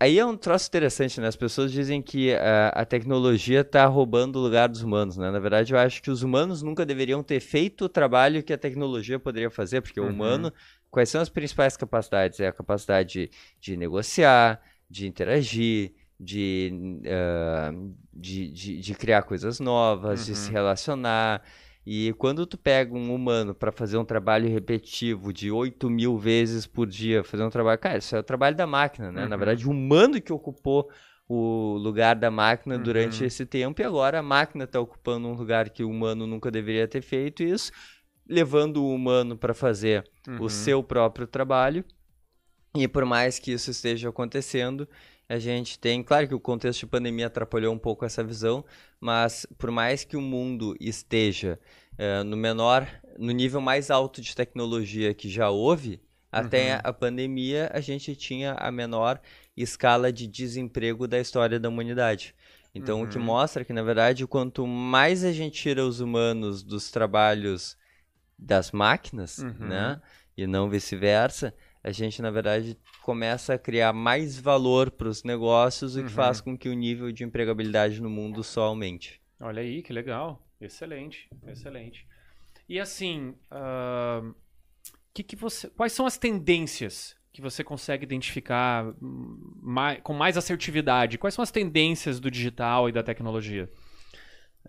Aí é um troço interessante, né? As pessoas dizem que ah, a tecnologia está roubando o lugar dos humanos, né? Na verdade, eu acho que os humanos nunca deveriam ter feito o trabalho que a tecnologia poderia fazer, porque Uhum. o humano, quais são as principais capacidades? É a capacidade de, de negociar, de interagir, de, ah, de, de, de criar coisas novas, de se Uhum. relacionar. E quando tu pega um humano para fazer um trabalho repetitivo de 8 mil vezes por dia, fazer um trabalho. Cara, isso é o trabalho da máquina, né? Na Uhum. verdade, o humano que ocupou o lugar da máquina durante Uhum. esse tempo, e agora a máquina está ocupando um lugar que o humano nunca deveria ter feito, isso levando o humano para fazer Uhum. o seu próprio trabalho. E por mais que isso esteja acontecendo, a gente tem, claro que o contexto de pandemia atrapalhou um pouco essa visão, mas por mais que o mundo esteja eh, no menor, no nível mais alto de tecnologia que já houve, até Uhum. a pandemia a gente tinha a menor escala de desemprego da história da humanidade. Então, o que Uhum. mostra que, na verdade, quanto mais a gente tira os humanos dos trabalhos das máquinas, Uhum. né, e não vice-versa, a gente, na verdade, começa a criar mais valor para os negócios, o que Uhum. faz com que o nível de empregabilidade no mundo só aumente. Olha aí, que legal. Excelente, excelente. E assim, ah, que que você, quais são as tendências que você consegue identificar hum, mai- com mais assertividade? Quais são as tendências do digital e da tecnologia?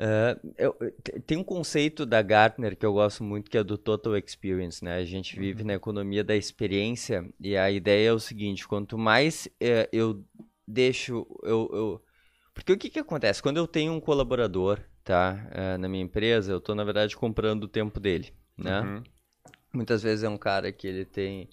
É, eu- te- tem um conceito da Gartner que eu gosto muito, que é do Total Experience, né? A gente vive na economia da experiência e a ideia é o seguinte, quanto mais é, eu deixo, eu, eu- Porque o que que acontece? Quando eu tenho um colaborador, tá, é, na minha empresa, eu estou, na verdade, comprando o tempo dele, né? Uhum. Muitas vezes é um cara que ele tem.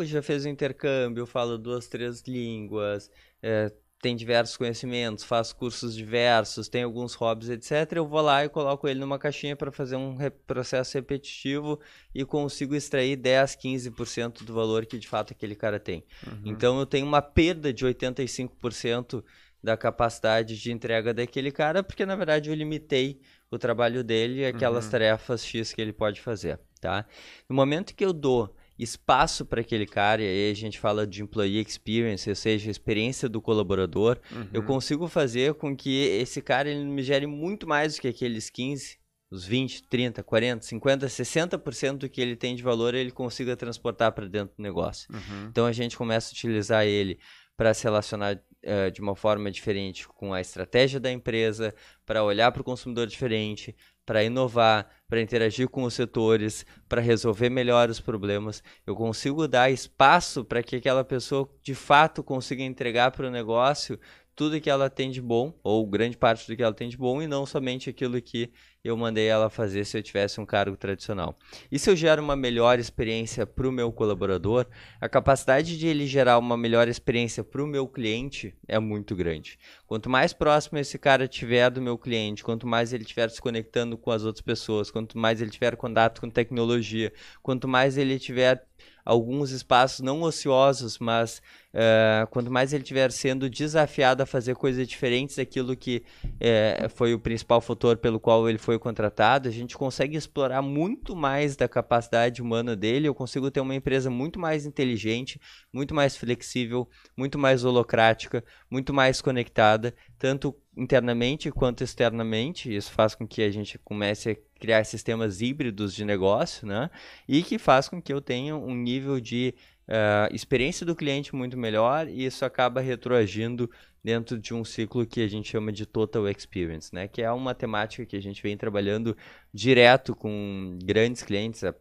Já fez o intercâmbio, fala duas, três línguas, é, tem diversos conhecimentos, faz cursos diversos, tem alguns hobbies, etc. Eu vou lá e coloco ele numa caixinha para fazer um re- processo repetitivo e consigo extrair 10, 15% do valor que de fato aquele cara tem. Uhum. Então eu tenho uma perda de 85% da capacidade de entrega daquele cara, porque na verdade eu limitei o trabalho dele e aquelas Uhum. tarefas X que ele pode fazer, tá? No momento que eu dou espaço para aquele cara, e aí a gente fala de employee experience, ou seja, experiência do colaborador, eu Uhum. consigo fazer com que esse cara ele me gere muito mais do que aqueles 15, os 20, 30, 40, 50, 60% do que ele tem de valor, ele consiga transportar para dentro do negócio. Uhum. Então a gente começa a utilizar ele para se relacionar eh, de uma forma diferente com a estratégia da empresa, para olhar para o consumidor diferente, para inovar, para interagir com os setores, para resolver melhor os problemas. Eu consigo dar espaço para que aquela pessoa de fato consiga entregar para o negócio tudo que ela tem de bom, ou grande parte do que ela tem de bom, e não somente aquilo que eu mandei ela fazer se eu tivesse um cargo tradicional. E se eu gero uma melhor experiência para o meu colaborador, a capacidade de ele gerar uma melhor experiência para o meu cliente é muito grande. Quanto mais próximo esse cara tiver do meu cliente, quanto mais ele estiver se conectando com as outras pessoas, quanto mais ele tiver contato com tecnologia, quanto mais ele tiver alguns espaços não ociosos, mas eh, quanto mais ele estiver sendo desafiado a fazer coisas diferentes daquilo que eh, foi o principal fator pelo qual ele foi contratado, a gente consegue explorar muito mais da capacidade humana dele. Eu consigo ter uma empresa muito mais inteligente, muito mais flexível, muito mais holocrática, muito mais conectada, tanto internamente quanto externamente. Isso faz com que a gente comece a criar sistemas híbridos de negócio, né? E que faz com que eu tenha um nível de eh, experiência do cliente muito melhor e isso acaba retroagindo dentro de um ciclo que a gente chama de total experience, né? Que é uma temática que a gente vem trabalhando direto com grandes clientes, a,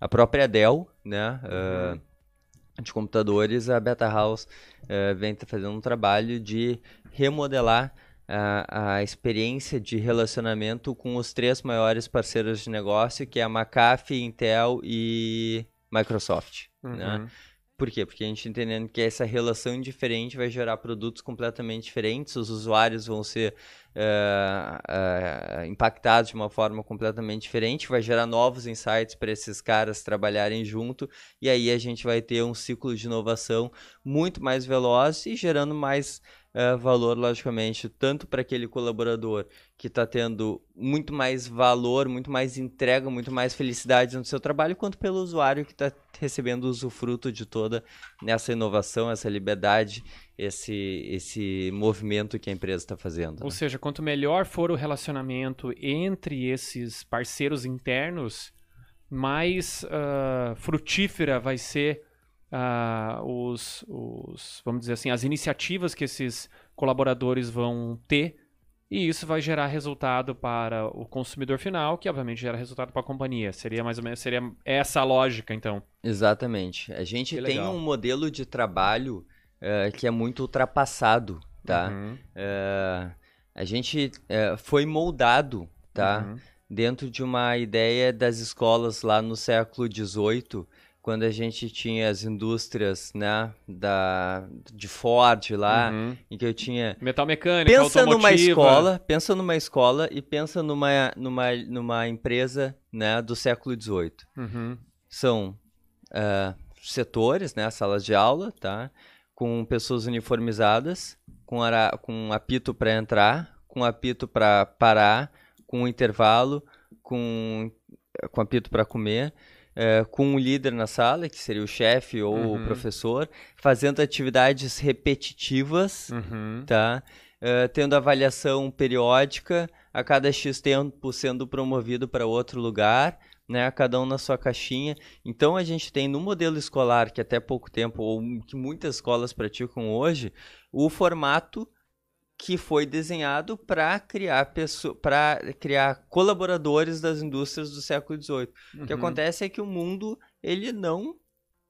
a própria Dell, né? eh, de computadores, a Beta House eh, vem fazendo um trabalho de remodelar a, a experiência de relacionamento com os três maiores parceiros de negócio, que é a McAfee, Intel e Microsoft. Né? Uhum. Por quê? Porque a gente entendendo que essa relação diferente vai gerar produtos completamente diferentes, os usuários vão ser eh, eh, impactados de uma forma completamente diferente, vai gerar novos insights para esses caras trabalharem junto, e aí a gente vai ter um ciclo de inovação muito mais veloz e gerando mais eh, valor, logicamente, tanto para aquele colaborador que está tendo muito mais valor, muito mais entrega, muito mais felicidade no seu trabalho, quanto pelo usuário que está recebendo o usufruto de toda essa inovação, essa liberdade, esse, esse movimento que a empresa está fazendo. Ou né? seja, quanto melhor for o relacionamento entre esses parceiros internos, mais ah, frutífera vai ser ah, os, os, vamos dizer assim, as iniciativas que esses colaboradores vão ter. E isso vai gerar resultado para o consumidor final, que obviamente gera resultado para a companhia. Seria mais ou menos seria essa a lógica, então. Exatamente. A gente Que tem legal. um modelo de trabalho eh, que é muito ultrapassado, tá? Uhum, Eh, a gente eh, foi moldado, tá? uhum. dentro de uma ideia das escolas lá no século XVIII, quando a gente tinha as indústrias, né, da de Ford lá, Uhum. em que eu tinha Metal mecânica, pensa numa escola, pensa numa escola e pensa numa numa numa empresa, né, do século XVIII. Uhum. São ah, setores, né, salas de aula, tá, com pessoas uniformizadas, com ara, com apito para entrar, com apito para parar, com intervalo, com com apito para comer. Eh, com um líder na sala, que seria o chefe ou Uhum. o professor, fazendo atividades repetitivas, Uhum. tá? Eh, tendo avaliação periódica, a cada X tempo sendo promovido para outro lugar, né? Cada um na sua caixinha. Então a gente tem no modelo escolar, que até pouco tempo, ou que muitas escolas praticam hoje, o formato que foi desenhado para criar para criar colaboradores das indústrias do século XVIII. O que Uhum. acontece é que o mundo ele não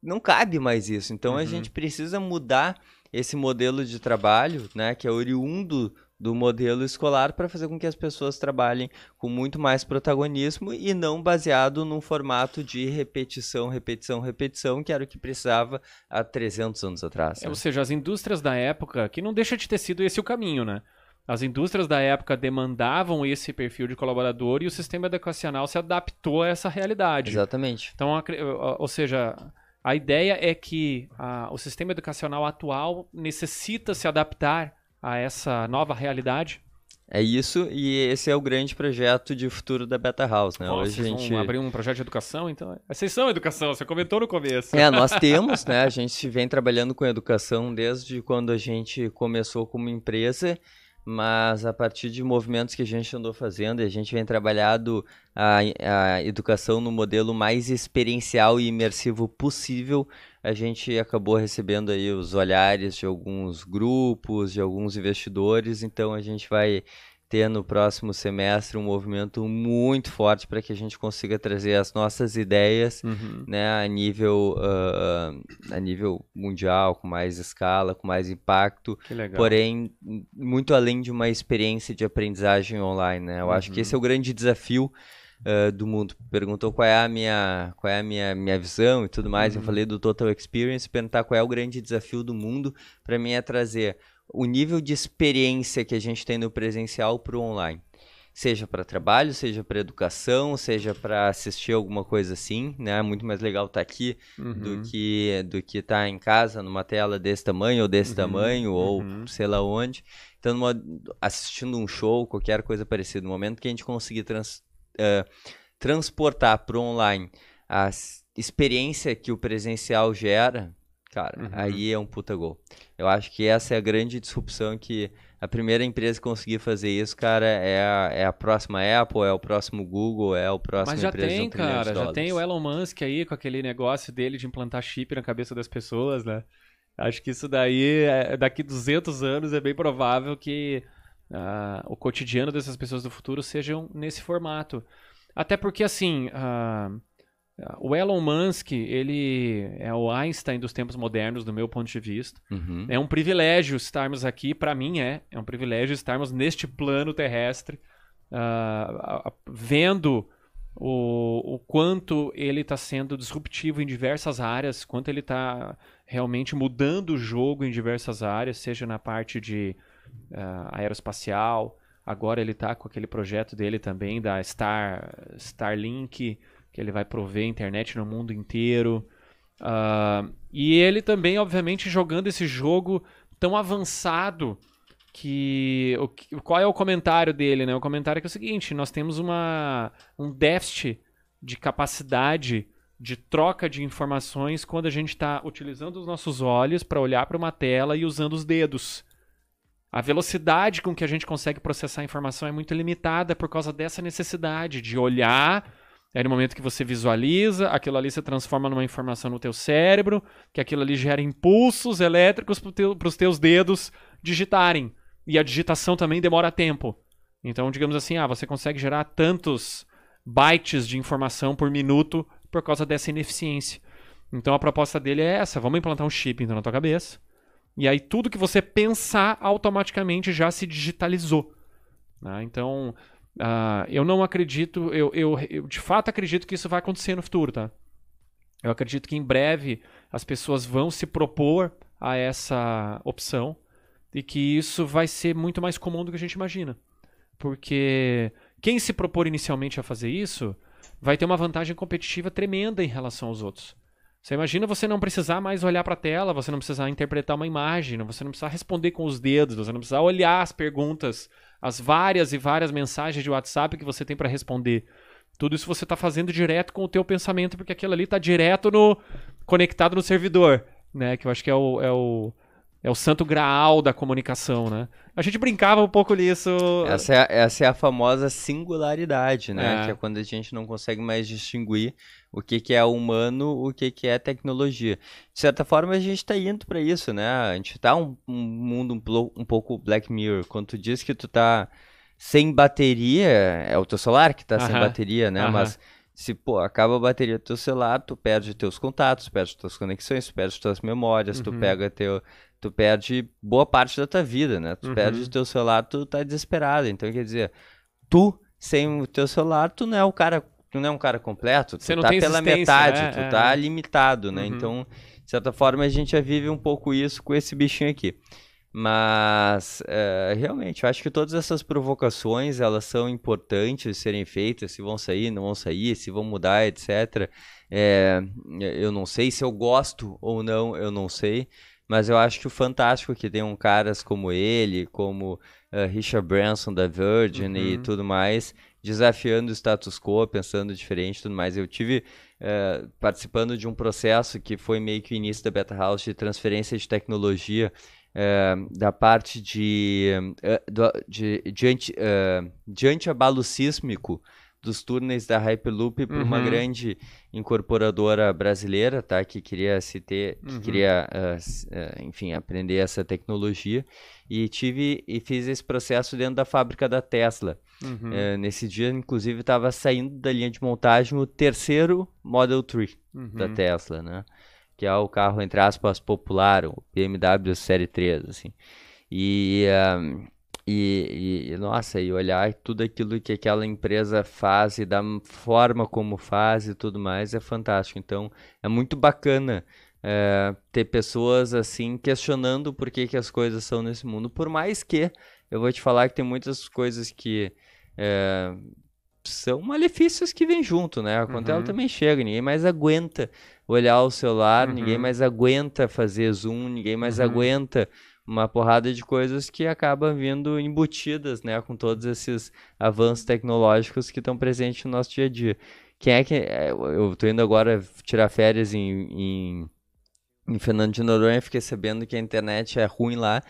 não cabe mais isso. Então a Uhum. gente precisa mudar esse modelo de trabalho, né, que é oriundo do modelo escolar para fazer com que as pessoas trabalhem com muito mais protagonismo e não baseado num formato de repetição, repetição, repetição, que era o que precisava há 300 anos atrás. É, né? ou seja, as indústrias da época, que não deixa de ter sido esse o caminho, né? As indústrias da época demandavam esse perfil de colaborador e o sistema educacional se adaptou a essa realidade. Exatamente. Então, ou seja, a ideia é que ah, o sistema educacional atual necessita se adaptar a essa nova realidade. É isso, e esse é o grande projeto de futuro da Beta House, né? Ó, Hoje a gente. abrir um projeto de educação, então. Vocês são educação, você comentou no começo. É, nós temos, né? A gente vem trabalhando com educação desde quando a gente começou como empresa, mas a partir de movimentos que a gente andou fazendo, a gente vem trabalhando a, a educação no modelo mais experiencial e imersivo possível. A gente acabou recebendo aí os olhares de alguns grupos, de alguns investidores, então a gente vai ter no próximo semestre um movimento muito forte para que a gente consiga trazer as nossas ideias Uhum. né, a nível ah, a nível mundial, com mais escala, com mais impacto, Que legal. porém muito além de uma experiência de aprendizagem online, né? Eu acho que esse é o grande desafio ah, do mundo. Perguntou qual é a minha qual é a minha, minha visão e tudo mais. Eu falei do Total Experience, perguntar qual é o grande desafio do mundo para mim é trazer o nível de experiência que a gente tem no presencial para o online seja para trabalho, seja para educação, seja para assistir alguma coisa assim, né? É muito mais legal estar aqui Uhum. do que do que estar em casa numa tela desse tamanho ou desse Uhum, tamanho ou uhum. sei lá onde. Então, numa- assistindo um show, qualquer coisa parecida, no momento que a gente conseguir trans- eh, transportar para o online a experiência que o presencial gera, cara, Uhum. aí é um puta gol. Eu acho que essa é a grande disrupção que a primeira empresa que conseguir fazer isso, cara, é a, é a próxima Apple, é o próximo Google, é o próximo Mas já tem, cara, já tem o Elon Musk aí com aquele negócio dele de implantar chip na cabeça das pessoas, né? Acho que isso daí, é- daqui 200 anos, é bem provável que ah, o cotidiano dessas pessoas do futuro sejam nesse formato. Até porque, assim, ah, o Elon Musk, ele é o Einstein dos tempos modernos, do meu ponto de vista. Uhum. É um privilégio estarmos aqui, para mim é, é um privilégio estarmos neste plano terrestre, a- vendo o, o quanto ele está sendo disruptivo em diversas áreas, quanto ele está realmente mudando o jogo em diversas áreas, seja na parte de ah, aeroespacial, agora ele está com aquele projeto dele também da Star, Starlink, que ele vai prover internet no mundo inteiro. Ah, e ele também, obviamente, jogando esse jogo tão avançado que, o qual é o comentário dele, né? O comentário é, é o seguinte: nós temos uma, um déficit de capacidade de troca de informações quando a gente está utilizando os nossos olhos para olhar para uma tela e usando os dedos. A velocidade com que a gente consegue processar a informação é muito limitada por causa dessa necessidade de olhar é no momento que você visualiza, aquilo ali se transforma numa informação no teu cérebro, que aquilo ali gera impulsos elétricos para os teus dedos digitarem. E a digitação também demora tempo. Então, digamos assim, ah, você consegue gerar tantos bytes de informação por minuto por causa dessa ineficiência. Então a proposta dele é essa: vamos implantar um chip então, na tua cabeça. E aí tudo que você pensar automaticamente já se digitalizou. né? Então, Ah, eu não acredito, eu, eu, eu de fato acredito que isso vai acontecer no futuro, tá? Eu acredito que em breve as pessoas vão se propor a essa opção e que isso vai ser muito mais comum do que a gente imagina. Porque quem se propor inicialmente a fazer isso vai ter uma vantagem competitiva tremenda em relação aos outros. Você imagina você não precisar mais olhar para a tela, você não precisar interpretar uma imagem, você não precisar responder com os dedos, você não precisar olhar as perguntas, as várias e várias mensagens de WhatsApp que você tem para responder. Tudo isso você está fazendo direto com o teu pensamento, porque aquilo ali está direto no conectado no servidor, né? Que eu acho que é o, é o é o santo graal da comunicação, né? A gente brincava um pouco nisso. Essa é, a, essa é a famosa singularidade, né? É. Que é quando a gente não consegue mais distinguir o que, que é humano, o que, que é tecnologia. De certa forma, a gente está indo para isso, né? A gente está um, um mundo um, um pouco Black Mirror. Quando tu diz que tu tá sem bateria, é o teu celular que tá sem Aham. bateria, né? Aham. Mas se, pô, acaba a bateria do teu celular, tu perde teus contatos, perde tuas conexões, tu perde tuas memórias, tu Uhum. pega teu... Tu perde boa parte da tua vida, né? Tu Uhum. perde o teu celular, tu tá desesperado. Então, quer dizer, tu, sem o teu celular, tu não é o cara... Tu não é um cara completo, tu Você não tá pela metade, né? tu É, tá é. limitado, né? Uhum. Então, de certa forma, a gente já vive um pouco isso com esse bichinho aqui. Mas, é, realmente, eu acho que todas essas provocações, elas são importantes de serem feitas, se vão sair, não vão sair, se vão mudar, etc. É, eu não sei se eu gosto ou não, eu não sei. Mas eu acho que o fantástico é que tem um caras como ele, como eh, Richard Branson da Virgin e Uhum. tudo mais, desafiando o status quo, pensando diferente e tudo mais. Eu tive eh, participando de um processo que foi meio que o início da Beta House de transferência de tecnologia eh, da parte de, eh, do- de, de, anti, de antiabalo sísmico dos túneis da Hyperloop para uma Uhum. grande incorporadora brasileira, tá? Que queria se ter, que Uhum. queria, s- ah, enfim, aprender essa tecnologia e tive e fiz esse processo dentro da fábrica da Tesla. Uhum. Eh, nesse dia, inclusive, estava saindo da linha de montagem o terceiro Model 3 da Uhum. Tesla, né? Que é o carro, entre aspas, popular, o BMW Série 3, assim. E, ah, e, e, nossa, e olhar tudo aquilo que aquela empresa faz e da forma como faz e tudo mais é fantástico. Então, é muito bacana eh, ter pessoas assim questionando por que, que as coisas são nesse mundo. Por mais que eu vou te falar que tem muitas coisas que eh, são malefícios que vêm junto, né? A Uhum. também chega, ninguém mais aguenta olhar o celular, ninguém Uhum. mais aguenta fazer zoom, ninguém mais Uhum. aguenta uma porrada de coisas que acabam vindo embutidas, né, com todos esses avanços tecnológicos que estão presentes no nosso dia a dia. Quem é que é, eu tô indo agora tirar férias em, em, em Fernando de Noronha, fiquei sabendo que a internet é ruim lá.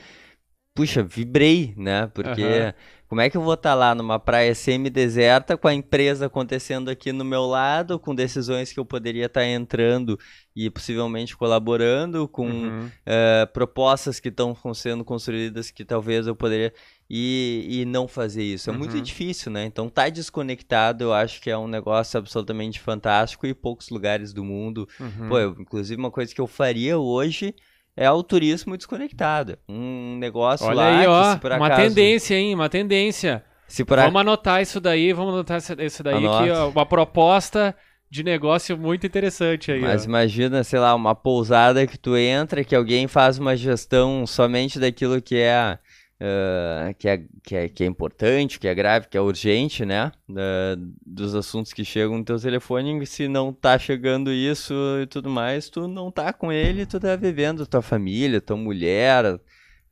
Puxa, vibrei, né? Porque Aham. como é que eu vou estar lá numa praia semi-deserta com a empresa acontecendo aqui no meu lado, com decisões que eu poderia estar entrando e possivelmente colaborando, com Uhum. eh, propostas que estão sendo construídas que talvez eu poderia e, e não fazer isso. É muito Uhum. difícil, né? Então, tá desconectado, eu acho que é um negócio absolutamente fantástico e poucos lugares do mundo. Uhum. Pô, eu- inclusive uma coisa que eu faria hoje é o turismo desconectado. Um negócio Olha lá aí, que ó. por Uma acaso, tendência, hein? Uma tendência. se por Vamos anotar isso daí, vamos anotar isso daí, Anota. que ó, uma proposta de negócio muito interessante aí. Mas ó. imagina, sei lá, uma pousada que tu entra, que alguém faz uma gestão somente daquilo que é, ah, que é, que é, que é importante, que é grave, que é urgente, né? Da- dos assuntos que chegam no teu telefone, se não tá chegando isso e tudo mais, tu não tá com ele, tu tá vivendo tua família, tua mulher,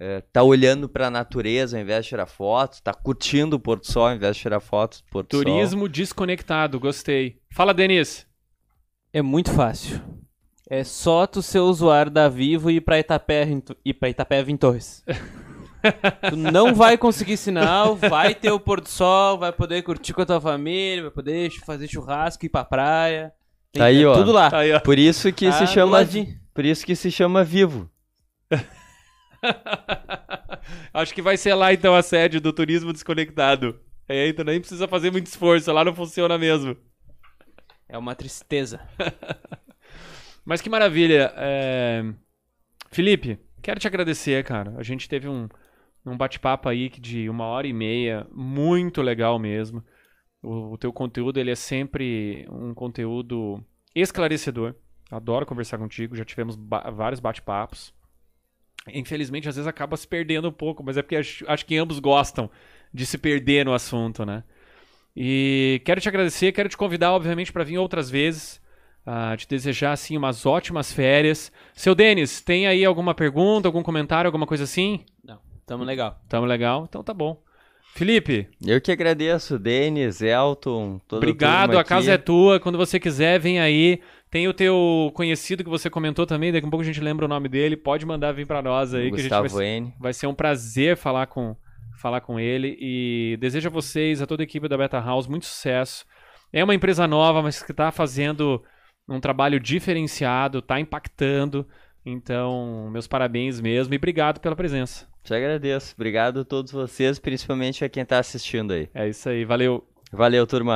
eh, tá olhando pra natureza ao invés de tirar fotos, tá curtindo o pôr do sol ao invés de tirar fotos do pôr do sol. Turismo desconectado, gostei. Fala, Denis. É muito fácil. É só tu ser usuário da Vivo e ir pra Itapeva em, ir pra Itapeva em Torres. tu não vai conseguir sinal, vai ter o pôr do sol, vai poder curtir com a tua família, vai poder fazer churrasco, ir pra praia. Tem Tá aí, é ó. tudo lá. Tá aí, ó. Por isso que Ah, se chama, ladinho. por isso que se chama vivo. Acho que vai ser lá então a sede do turismo desconectado. É, então nem precisa fazer muito esforço, lá não funciona mesmo. É uma tristeza. Mas que maravilha. é, Felipe, quero te agradecer, cara. A gente teve um, Um bate-papo aí de uma hora e meia, muito legal mesmo. O, o teu conteúdo ele é sempre um conteúdo esclarecedor. Adoro conversar contigo, já tivemos ba- vários bate-papos. Infelizmente, às vezes acaba se perdendo um pouco, mas é porque acho, acho que ambos gostam de se perder no assunto, né? E quero te agradecer, quero te convidar, obviamente, para vir outras vezes. ah, te desejar, assim, umas ótimas férias. Seu Denis, tem aí alguma pergunta, algum comentário, alguma coisa assim? Não, tamo legal. Tamo legal? Então tá bom. Felipe, Eu que agradeço, Denis, Elton, toda obrigado, a casa é tua. Quando você quiser, vem aí. Tem o teu conhecido que você comentou também, daqui a pouco a gente lembra o nome dele. Pode mandar vir pra nós aí, que a gente vai, Gustavo N. vai ser um prazer falar com, falar com ele. E desejo a vocês, a toda a equipe da Beta House, muito sucesso. É uma empresa nova, mas que está fazendo um trabalho diferenciado, está impactando. Então, meus parabéns mesmo e obrigado pela presença. Te agradeço. Obrigado a todos vocês, principalmente a quem tá assistindo aí. É isso aí, valeu. Valeu, turma.